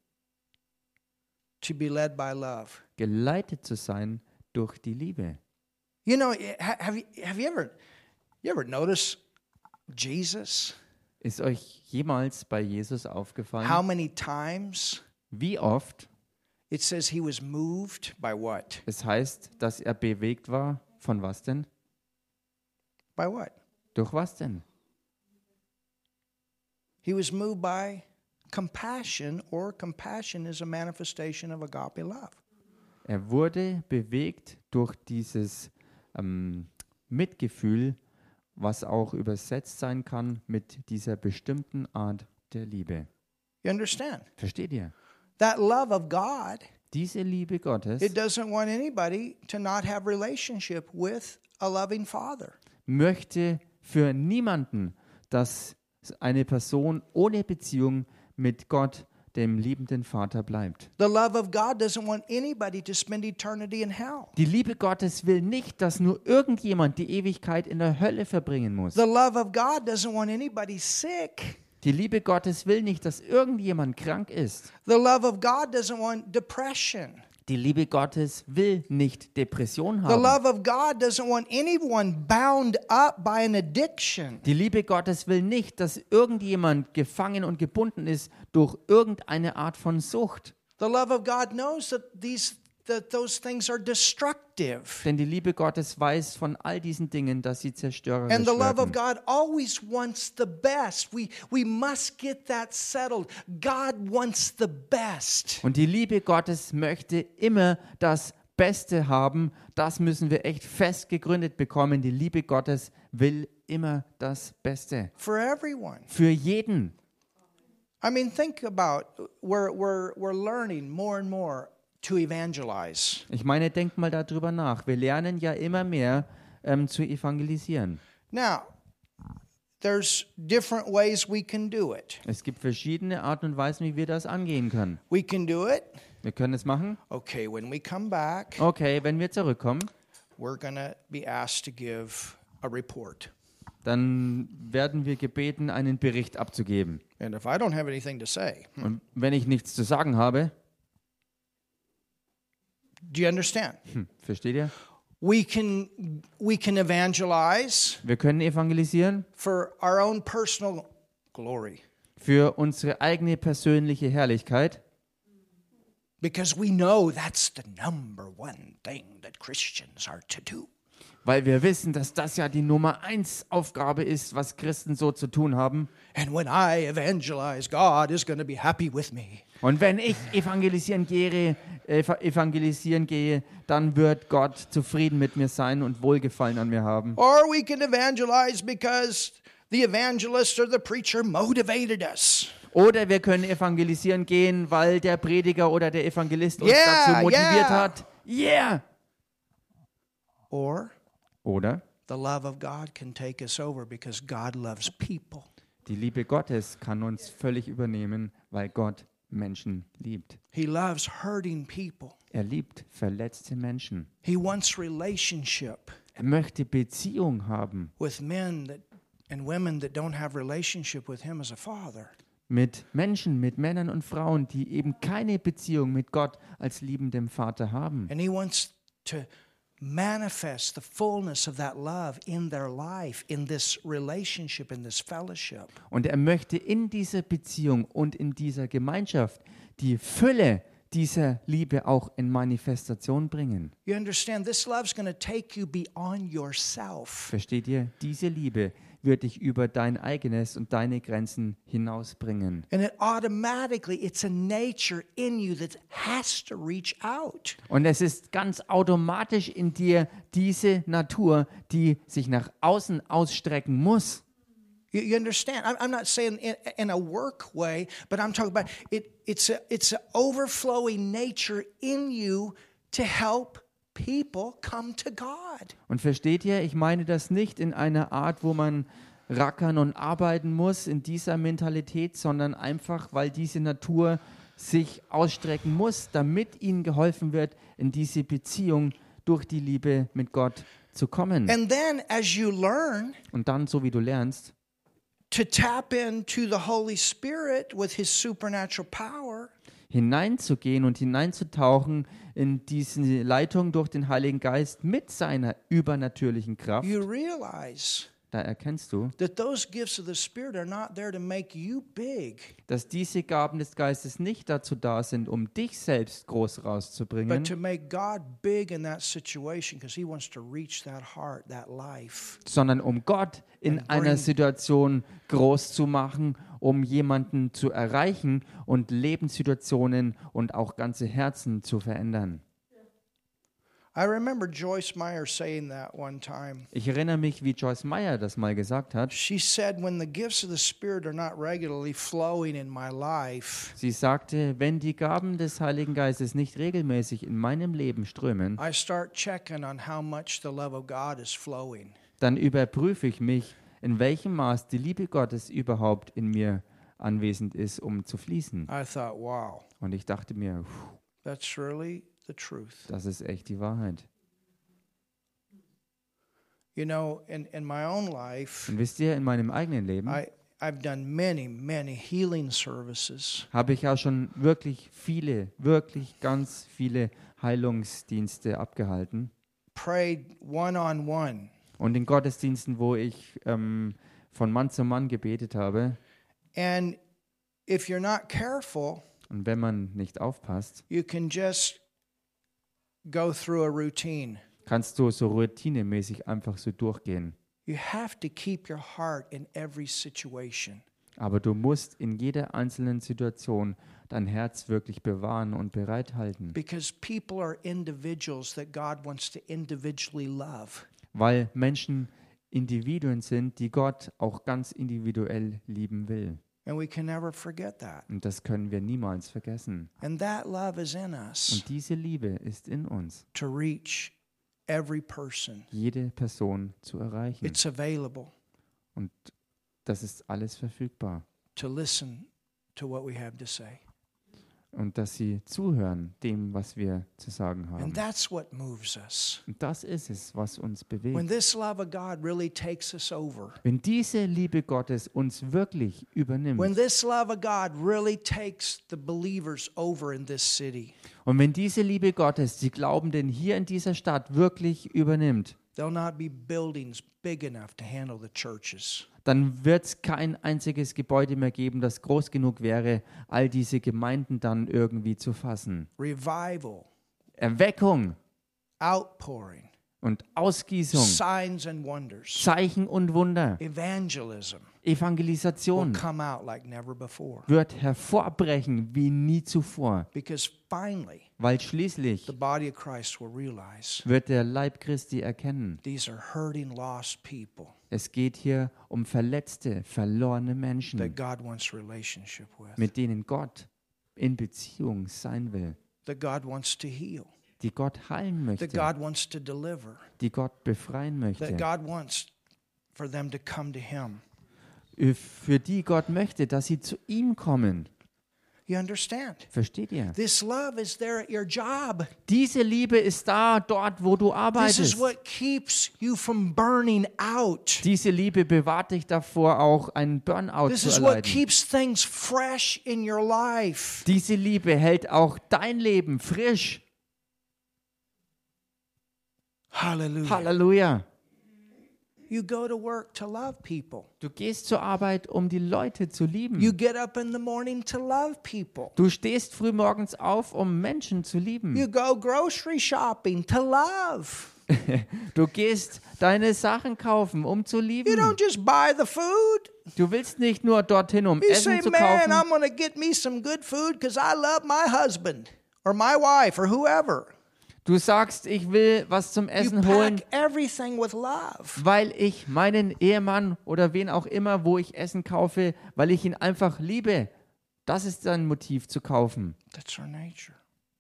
to be led by love. Geleitet zu sein durch die Liebe. You know, ha- have you, have you ever you ever noticed Jesus? Ist euch jemals bei Jesus aufgefallen, How many times wie oft it says he was moved by what? es heißt, dass er bewegt war? Von was denn? By what? Durch was denn? He was moved by compassion, or compassion is a manifestation of agape love. Er wurde bewegt durch dieses ähm, Mitgefühl, was auch übersetzt sein kann mit dieser bestimmten Art der Liebe. You understand? Versteht ihr? That love of God, Diese Liebe Gottes it doesn't want anybody to not have relationship with a loving father. möchte für niemanden, dass eine Person ohne Beziehung mit Gott, dem liebenden Vater, bleibt. The love of God doesn't want anybody to spend eternity in hell. Die Liebe Gottes will nicht, dass nur irgendjemand die Ewigkeit in der Hölle verbringen muss. The love of God doesn't want anybody sick. Die Liebe Gottes will nicht, dass irgendjemand krank ist. The love of God doesn't want depression. Die Liebe Gottes will nicht Depression The haben. love of God doesn't want anyone bound up by an addiction. Die Liebe Gottes will nicht, dass irgendjemand gefangen und gebunden ist durch irgendeine Art von Sucht. The love of God knows that these that those things are destructive. Denn die Liebe Gottes weiß von all diesen Dingen, dass sie zerstörerisch And the love of. God always wants the best. We we must get that settled. God wants the best. Und die Liebe Gottes möchte immer das Beste haben. Das müssen wir echt fest gegründet bekommen. Die Liebe Gottes will immer das Beste. For everyone. Für jeden. I mean, think about we're we're we're learning more and more to evangelize. Ich meine, denkt mal darüber nach. Wir lernen ja immer mehr ähm, zu evangelisieren. Now, there's different ways we can do it. Es gibt verschiedene Arten und Weisen, wie wir das angehen können. We can do it. Wir können es machen. Okay, when we come back, Okay, wenn wir zurückkommen, we're to be asked to give a report. dann werden wir gebeten, einen Bericht abzugeben. And if I don't have anything to say, Und wenn ich nichts zu sagen habe, do you understand? hm, versteht ihr? We can we can evangelize Wir können evangelisieren for our own personal glory für unsere eigene persönliche Herrlichkeit, because we know that's the number one thing that Christians are to do. Weil wir wissen, dass das ja die Nummer eins Aufgabe ist, was Christen so zu tun haben. And when I evangelize, God is going to be happy with me. Und wenn ich evangelisieren gehe, ev- evangelisieren gehe, dann wird Gott zufrieden mit mir sein und Wohlgefallen an mir haben. Or we can evangelize because the evangelist or the preacher motivated us. Oder wir können evangelisieren gehen, weil der Prediger oder der Evangelist uns Yeah, dazu motiviert yeah. hat. Yeah! Or Oder the love of God can take us over because God loves people. die Liebe Gottes kann uns völlig übernehmen, weil Gott Menschen liebt. He loves hurting people. Er liebt verletzte Menschen. He wants relationship Er möchte Beziehung haben with men that and women that don't have relationship with him as a father. mit Menschen, mit Männern und Frauen, die eben keine Beziehung mit Gott als liebendem Vater haben. And he wants to manifest the fullness of that love in their life, in this relationship, in this fellowship. Und er möchte in dieser Beziehung und in dieser Gemeinschaft die Fülle dieser Liebe auch in Manifestation bringen. You understand, this love's going to take you beyond yourself. Versteht ihr? Diese Liebe wird dich über dein eigenes und deine Grenzen hinausbringen. And it automatically, it's a nature in you that has to reach out. Und es ist ganz automatisch in dir diese Natur, die sich nach außen ausstrecken muss. You, understand? I'm, not saying in, in a work way, but I'm talking about it. It's a it's an overflowing nature in you to help people come to God. Und versteht ihr, ich meine das nicht in einer Art, wo man rackern und arbeiten muss in dieser Mentalität, sondern einfach, weil diese Natur sich ausstrecken muss, damit ihnen geholfen wird, in diese Beziehung durch die Liebe mit Gott zu kommen. And then as you learn Und dann, so wie du lernst, to tap into the Holy Spirit with His supernatural power, hineinzugehen und hineinzutauchen in diese Leitung durch den Heiligen Geist mit seiner übernatürlichen Kraft, you realize da erkennst du, dass diese Gaben des Geistes nicht dazu da sind, um dich selbst groß but rauszubringen, to make God big in that situation because He wants to reach that heart, that life. sondern um Gott in einer Situation groß zu machen, um jemanden zu erreichen und Lebenssituationen und auch ganze Herzen zu verändern. I remember Joyce Meyer saying that one time. Ich erinnere mich, wie Joyce Meyer das mal gesagt hat. She said, When the gifts of the Spirit are not regularly flowing in my life, Sie sagte, wenn die Gaben des Heiligen Geistes nicht regelmäßig in meinem Leben strömen, I start checking on how much the love of God is flowing. dann überprüfe ich mich, in welchem Maß die Liebe Gottes überhaupt in mir anwesend ist, um zu fließen. I thought, wow, Und ich dachte mir, that's the truth. das ist echt die Wahrheit. You know, in, in my own life, Und wisst ihr, in meinem eigenen Leben I, I've done many, many healing services. habe ich ja schon wirklich viele, wirklich ganz viele Heilungsdienste abgehalten. prayed one on one. Und in Gottesdiensten, wo ich ähm, von Mann zu Mann gebetet habe, And if you're not careful, und wenn man nicht aufpasst, you can just go through a routine. kannst du so routinemäßig einfach so durchgehen. You have to keep your heart in every situation. Aber du musst in jeder einzelnen Situation dein Herz wirklich bewahren und bereithalten, Because people are individuals that God wants to individually love. Weil Menschen Individuen sind, die Gott auch ganz individuell lieben will. And we can never forget that. Und das können wir niemals vergessen. And that love is in us Und diese Liebe ist in uns, to reach every person. jede Person zu erreichen. It's available Und das ist alles verfügbar. to listen to what we have to say. Und dass sie zuhören dem, was wir zu sagen haben. And that's what moves us. Und das ist es, was uns When bewegt. this love of God really takes us over. Wenn diese Liebe Gottes uns wirklich When übernimmt this love of God really takes the believers over in this city, und wenn diese Liebe Gottes die Glaubenden hier in dieser Stadt wirklich übernimmt, there'll not be buildings big enough to handle the churches. Dann wird es kein einziges Gebäude mehr geben, das groß genug wäre, all diese Gemeinden dann irgendwie zu fassen. Revival, Erweckung. Outpouring, und Ausgießung, signs and wonders, Zeichen und Wunder, evangelism. Evangelisation. Like wird hervorbrechen wie nie zuvor, Because finally, weil schließlich the body of Christ will realize wird der Leib Christi erkennen, these are hurting, lost people es geht hier um verletzte, verlorene Menschen, that God wants relationship with, mit denen Gott in Beziehung sein will, that God wants to heal, die Gott heilen möchte, that God wants to deliver, die Gott befreien möchte, that God wants for them to come to Him. für die Gott möchte, dass sie zu ihm kommen. You understand? Versteht ihr? This love is there at your job. Diese Liebe ist da, dort, wo du This is arbeitest. what keeps you from burning out. Diese Liebe bewahrt dich davor, auch einen Burnout This zu is what erleiden. keeps things fresh in your life. Diese Liebe hält auch dein Leben frisch. Hallelujah. Halleluja. You go to work to love people. Du gehst zur Arbeit, um die Leute zu lieben. You get up in the morning to love people. Du stehst früh morgens auf, um Menschen zu lieben. You go grocery shopping to love. (laughs) Du gehst deine Sachen kaufen, um zu You lieben. don't just buy the food. Du willst nicht nur dorthin, um You say, Essen zu man, kaufen. I'm going to get me some good food because I love my husband or my wife or whoever. Du sagst, ich will was zum Essen holen, pack everything with love. weil ich meinen Ehemann oder wen auch immer, wo ich Essen kaufe, weil ich ihn einfach liebe. Das ist dein Motiv zu kaufen. That's our nature.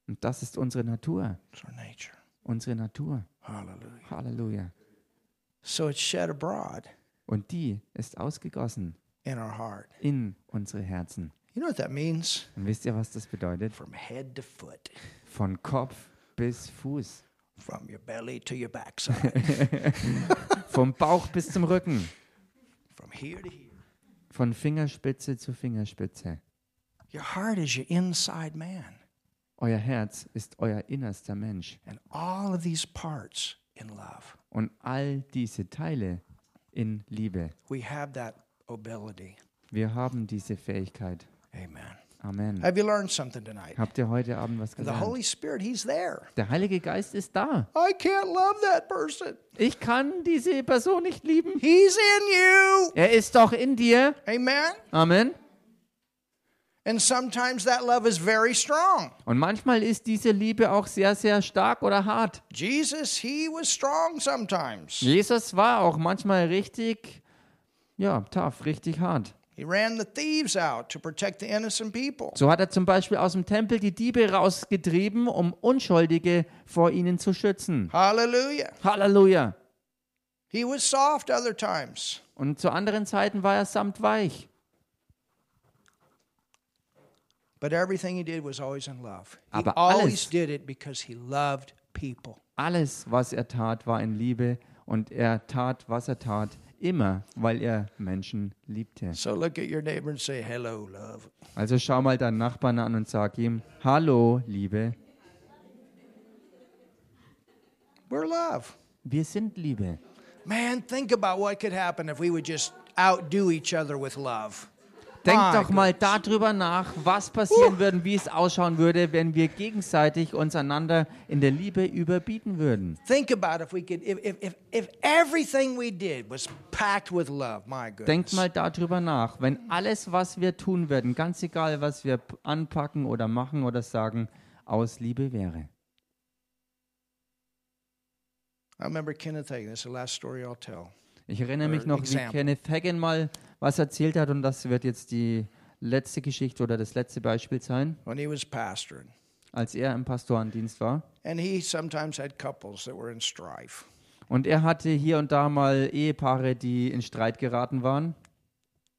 Und das ist unsere Natur. That's our nature. Unsere Natur. Hallelujah. Halleluja. So it's shed abroad Und die ist ausgegossen in our heart. in unsere Herzen. You know what that means? Und wisst ihr, was das bedeutet? From head to foot, Von Kopf bis Fuß. from your belly to your backside, (laughs) Vom Bauch bis zum Rücken. from here to here. Von Fingerspitze zu Fingerspitze. Your heart is your inside man, Euer Herz ist euer innerster Mensch. and all of these parts in love. Und all diese Teile in Liebe. We have that ability. Wir haben diese Fähigkeit. Amen. Amen. Have you learned something tonight? Habt ihr heute Abend was The gelernt? Holy Spirit, He's there. Der Heilige Geist ist da. I can't love that person. Ich kann diese Person nicht lieben. He's in you. Er ist doch in dir. Amen. Amen. And sometimes that love is very strong. Und manchmal ist diese Liebe auch sehr, sehr stark oder hart. Jesus, He was strong sometimes. Jesus war auch manchmal richtig, ja, tough, richtig hart. He ran the thieves out to protect the innocent people. So hat er zum Beispiel aus dem Tempel die Diebe rausgetrieben, um Unschuldige vor ihnen zu schützen. Hallelujah. Halleluja. He was soft other times. Und zu anderen Zeiten war er samtweich. But everything he did was always in love. He Aber always alles- did it because he loved people. Alles, was er tat, war in Liebe und er tat, was er tat, immer, weil er Menschen liebte. So look at your neighbor and say, Hello, love. Also schau mal deinen Nachbarn an und sag ihm, hallo, Liebe, We're love. wir sind Liebe. Man, think about what could happen if we would just outdo each other with love. Denk doch mal darüber nach, was passieren würde, wie es ausschauen würde, wenn wir gegenseitig uns einander in der Liebe überbieten würden. Think about if we could, if, if, if, everything we did was packed with love. My goodness. Denkt mal darüber nach, wenn alles, was wir tun würden, ganz egal, was wir anpacken oder machen oder sagen, aus Liebe wäre. I remember Kenneth Hagin. This is the last story I'll tell. Ich erinnere mich noch, wie. Kenneth Hagin mal was erzählt hat und das wird jetzt die letzte Geschichte oder das letzte Beispiel sein, When he was pastoring, als er im Pastorendienst war. and he sometimes had couples that were in strife. Und er hatte hier und da mal Ehepaare, die in Streit geraten waren.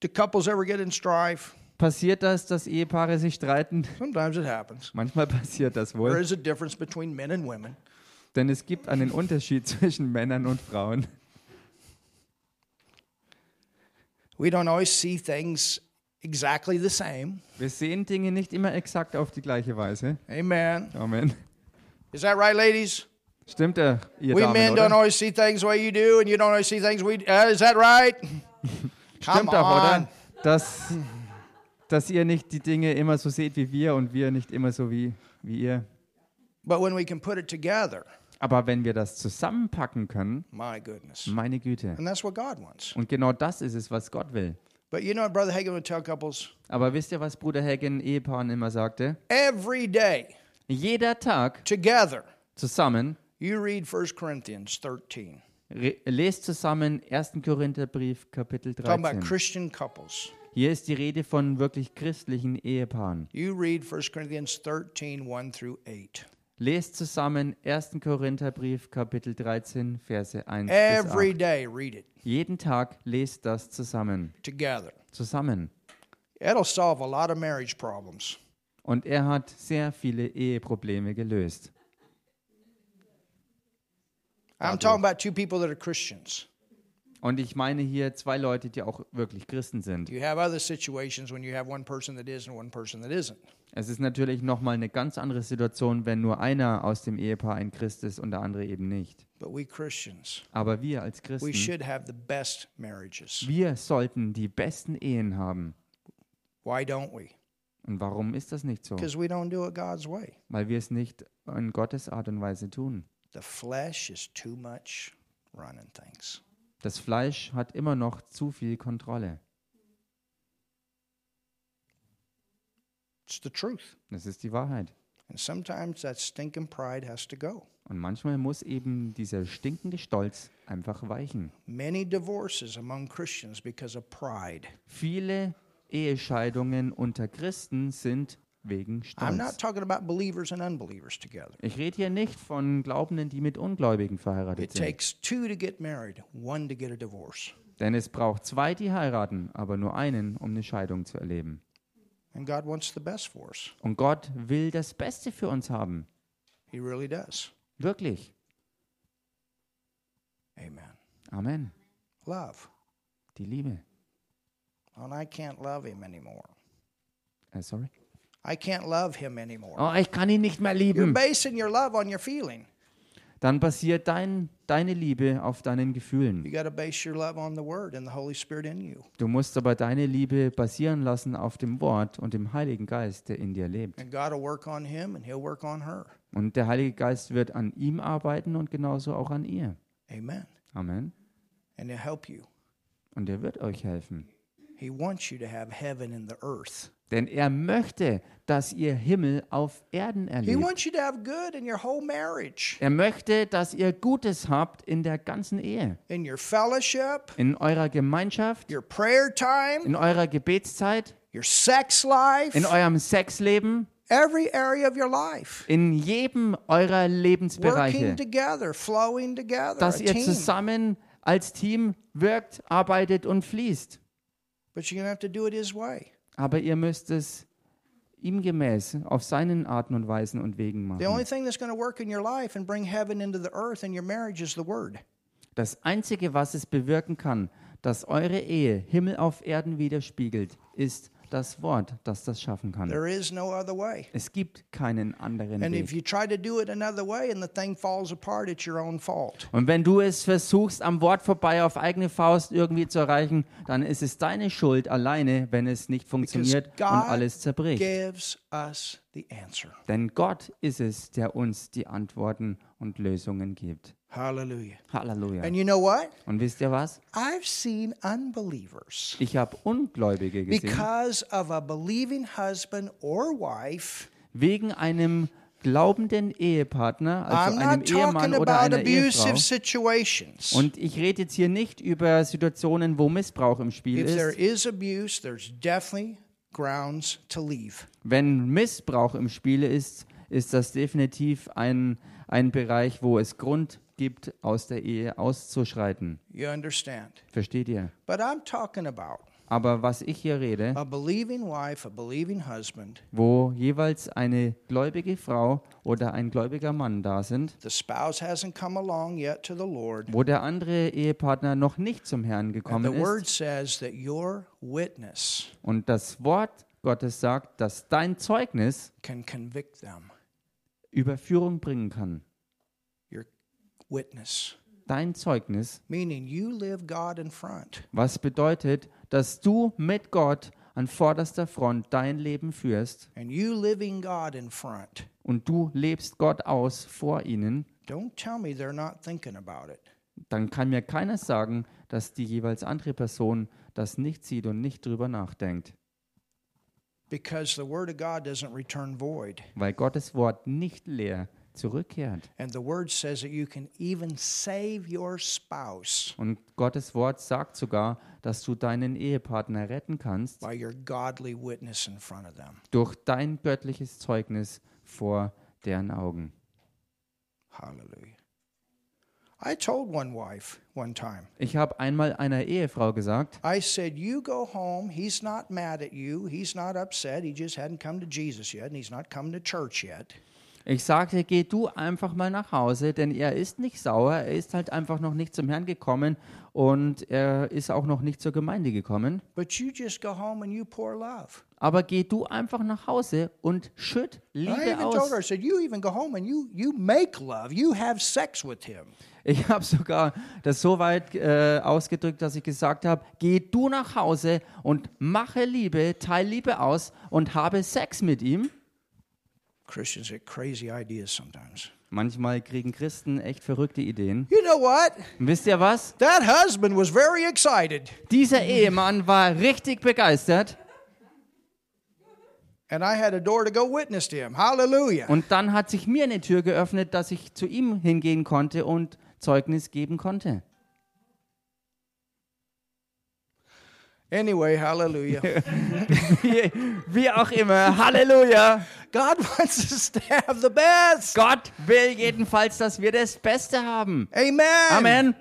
Do couples ever get in strife? Passiert das, dass Ehepaare sich streiten? Sometimes it happens. Manchmal (laughs) passiert das There wohl. is a difference between men and women. Denn es gibt einen Unterschied (laughs) zwischen Männern und Frauen. We don't always see things exactly the same. Wir sehen Dinge nicht immer exakt auf die gleiche Weise. Amen. Amen. Is that right, ladies? Stimmt er, ihr we Damen, men don't oder? always see things the way you do, and you don't always see things we. Uh, is that right? Come (laughs) Stimmt doch, on. oder? Dass, dass ihr nicht die Dinge immer so seht wie wir und wir nicht immer so wie, wie ihr. But when we can put it together, Aber wenn wir das zusammenpacken können, my goodness. meine Güte. And that's what God wants. Und genau das ist es, was Gott will. But you know what Brother Hagin would tell couples? Aber wisst ihr, was Bruder Hagen Ehepaaren immer sagte? Every day, Jeder Tag together, zusammen, you read 1 Corinthians 13. re- lest zusammen 1. Korintherbrief, Kapitel Talking about 13. Christian couples. Hier ist die Rede von wirklich christlichen Ehepaaren. You read 1 Corinthians 13, 1 through 8. Lest zusammen 1. Korintherbrief, Kapitel 13, Verse 1 bis Every 8. day, read it Jeden Tag lest das zusammen. together. Zusammen. It'll solve a lot of marriage problems. Und er hat sehr viele Eheprobleme gelöst. I'm talking about two people that are Christians. Und ich meine hier zwei Leute, die auch wirklich Christen sind. You have other situations when you have one person that is and one person that isn't. Es ist natürlich nochmal eine ganz andere Situation, wenn nur einer aus dem Ehepaar ein Christ ist und der andere eben nicht. But we Christians, Aber wir als Christen, should have the best marriages. wir sollten die besten Ehen haben. Why don't we? Und warum ist das nicht so? Because we don't do it God's way. Weil wir es nicht in Gottes Art und Weise tun. Das Fleisch hat immer noch zu viel Kontrolle. It's the truth. Das ist die Wahrheit. And sometimes that stinking pride has to go. Und manchmal muss eben dieser stinkende Stolz einfach weichen. Many divorces among Christians because of pride. Viele Ehescheidungen unter Christen sind wegen I'm not Stolz. talking about believers and unbelievers together. Ich rede hier nicht von Glaubenden, die mit Ungläubigen verheiratet It sind. takes two to get married, one to get a divorce. Denn es braucht zwei, die heiraten, aber nur einen, um eine Scheidung zu erleben. And God wants the best for us. Und Gott will das Beste für uns haben. He really does. Wirklich. Amen. Amen. Love. Die Liebe. And I can't love him anymore. Äh, sorry. I can't love him anymore. Oh, ich kann ihn nicht mehr You're lieben. basing your love on your feeling. Dann basiert dein, deine Liebe auf deinen Gefühlen. And. Du musst aber deine Liebe basieren lassen auf dem Wort und dem Heiligen Geist, der in dir lebt. And God will work on him and he'll work on her. Und der Heilige Geist wird an ihm arbeiten und genauso auch an ihr. Amen. Amen. And he'll help you. Und er wird euch helfen. He wants you to have heaven in the earth. Denn er möchte, dass ihr Himmel auf Erden erlebt. Er möchte, dass ihr Gutes habt in der ganzen Ehe, in your fellowship, in eurer Gemeinschaft, your prayer time, in eurer Gebetszeit, your sex life, in eurem Sexleben, every area of your life. in jedem eurer Lebensbereiche, Working together, flowing together. dass ihr team. zusammen als Team wirkt, arbeitet und fließt. But you're to have to do it His way. Aber ihr müsst es ihm gemäß, auf seinen Arten und Weisen und Wegen The only machen. thing that's going to work in your life and bring heaven into the earth in your marriage is the Word. Das Einzige, was es bewirken kann, dass eure Ehe Himmel auf Erden widerspiegelt, ist das Wort, das das schaffen kann. There is no other way. Es gibt keinen anderen And if Weg. you try to do it another way and the thing falls apart, it's your own fault. Und wenn du es versuchst, am Wort vorbei auf eigene Faust irgendwie zu erreichen, dann ist es deine Schuld alleine, wenn es nicht funktioniert und alles zerbricht. gives us the answer. Denn Gott ist es, der uns die Antworten und Lösungen gibt. Hallelujah. Halleluja. And you know what? Und wisst ihr was? I've seen unbelievers Ich habe Ungläubige gesehen, because of a believing husband or wife. wegen einem glaubenden Ehepartner, I'm also einem not talking Ehemann oder about einer Ehefrau. abusive situations. Und ich rede jetzt hier nicht über Situationen, wo Missbrauch im Spiel If there ist. is abuse, there's definitely grounds to leave. Wenn Missbrauch im Spiel ist, ist das definitiv ein, ein Bereich, wo es Grund gibt, aus der Ehe auszuschreiten. You understand? Versteht ihr? But I'm talking about Aber was ich hier rede, a believing wife, a believing husband. wo jeweils eine gläubige Frau oder ein gläubiger Mann da sind, The spouse hasn't come along yet to the Lord. wo der andere Ehepartner noch nicht zum Herrn And gekommen the word ist says that your witness und das Wort Gottes sagt, dass dein Zeugnis can convict them. Überführung bringen kann. Witness. Dein Zeugnis, Meaning you live God in front. was bedeutet, dass du mit Gott an vorderster Front dein Leben führst And you living God in front. und du lebst Gott aus vor ihnen, Don't tell me they're not thinking about it. dann kann mir keiner sagen, dass die jeweils andere Person das nicht sieht und nicht drüber nachdenkt, Because the word of God doesn't return void. weil Gottes Wort nicht leer zurückkehrt. And the word says that you can even save your spouse Und Gottes Wort sagt sogar, dass du deinen Ehepartner retten kannst durch dein göttliches Zeugnis vor deren Augen. Hallelujah. I told one wife one time, Ich habe einmal einer Ehefrau gesagt, I said, You go home. He's not mad at you. He's not upset. He just hadn't come to Jesus yet, and he's not come to church yet. Ich sagte, geh du einfach mal nach Hause, denn er ist nicht sauer, er ist halt einfach noch nicht zum Herrn gekommen und er ist auch noch nicht zur Gemeinde gekommen. But you just go home and you pour love. Aber geh du einfach nach Hause und schütt Liebe aus. said, You even go home and you, you make love. You have sex with him. Ich (laughs) habe sogar das so weit äh, ausgedrückt, dass ich gesagt habe, geh du nach Hause und mache Liebe, teil Liebe aus und habe Sex mit ihm. Christians get crazy ideas sometimes. Manchmal kriegen Christen echt verrückte Ideen. You know what? Wisst ihr was? That husband was very excited. Dieser Ehemann war richtig begeistert And I had a door to go witness to him. Hallelujah. und dann hat sich mir eine Tür geöffnet, dass ich zu ihm hingehen konnte und Zeugnis geben konnte. Anyway, hallelujah. (laughs) Wie, auch immer, Halleluja! God wants us to have the best. Gott will jedenfalls, dass wir das Beste haben. Amen. Amen.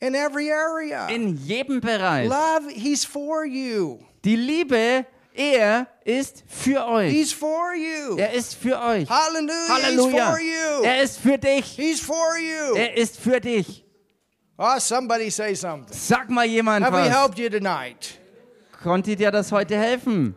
In every area. In jedem Bereich. Love, He's for you. Die Liebe, er ist für euch. He's for you. Er ist für euch. Hallelujah. Halleluja. He's for you. Er ist für dich. He's for you. Er ist für dich. Oh, somebody say something. Sag mal jemand Have we was. helped you tonight? Konnte dir das heute helfen?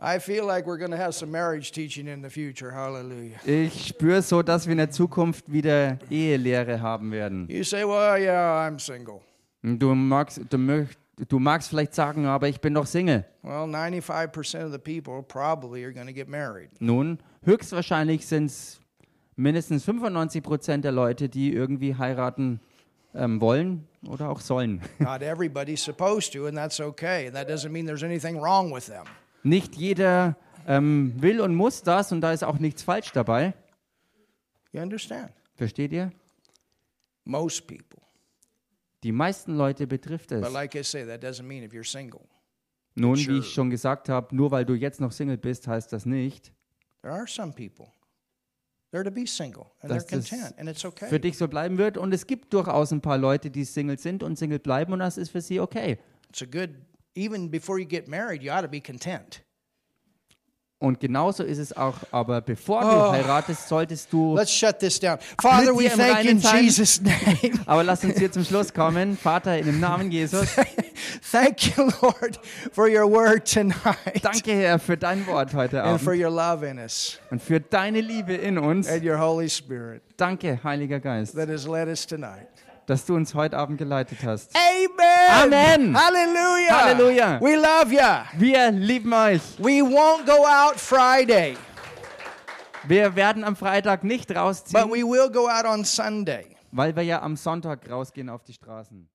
I feel like we're going to have some marriage teaching in the future. Hallelujah. Ich spüre so, dass wir in der Zukunft wieder Ehelehre haben werden. You say, well, yeah, I'm single. Du magst, du, möcht, du magst vielleicht sagen, aber ich bin doch Single. Well, 95% of the people probably are going to get married. Nun, höchstwahrscheinlich sind es mindestens 95 Prozent der Leute, die irgendwie heiraten ähm, wollen oder auch sollen. (laughs) Not everybody's supposed to, and that's okay. And that doesn't mean there's anything wrong with them. Nicht jeder ähm, will und muss das und da ist auch nichts falsch dabei. You understand? Versteht ihr? Most people. Die meisten Leute betrifft es. But like I say, that doesn't mean if you're single. Nun, sure. wie ich schon gesagt habe, nur weil du jetzt noch Single bist, heißt das nicht, There are some people. They're to be single and they're dass das content, and it's okay. für dich so bleiben wird. Und es gibt durchaus ein paar Leute, die Single sind und Single bleiben und das ist für sie okay. It's a good, even before you get married, you ought to be content. Und genauso ist es auch, aber bevor Oh. du heiratest, solltest du. Let's shut this down. Father, we thank you in sein. Jesus' name. (laughs) Aber lass uns hier zum Schluss kommen. Vater, in dem Namen Jesus, (laughs) thank you, Lord, for your word tonight danke Herr für dein Wort heute and for Abend your love in us und für deine Liebe in uns. and your Holy Spirit Danke, Heiliger Geist, that has led us tonight. Dass du uns heute Abend geleitet hast. Amen. Amen. Hallelujah. Hallelujah. We love you. Wir lieben euch. We won't go out Friday, Wir werden am Freitag nicht but rausziehen, we will go out on Sunday. weil wir ja am Sonntag rausgehen auf die Straßen.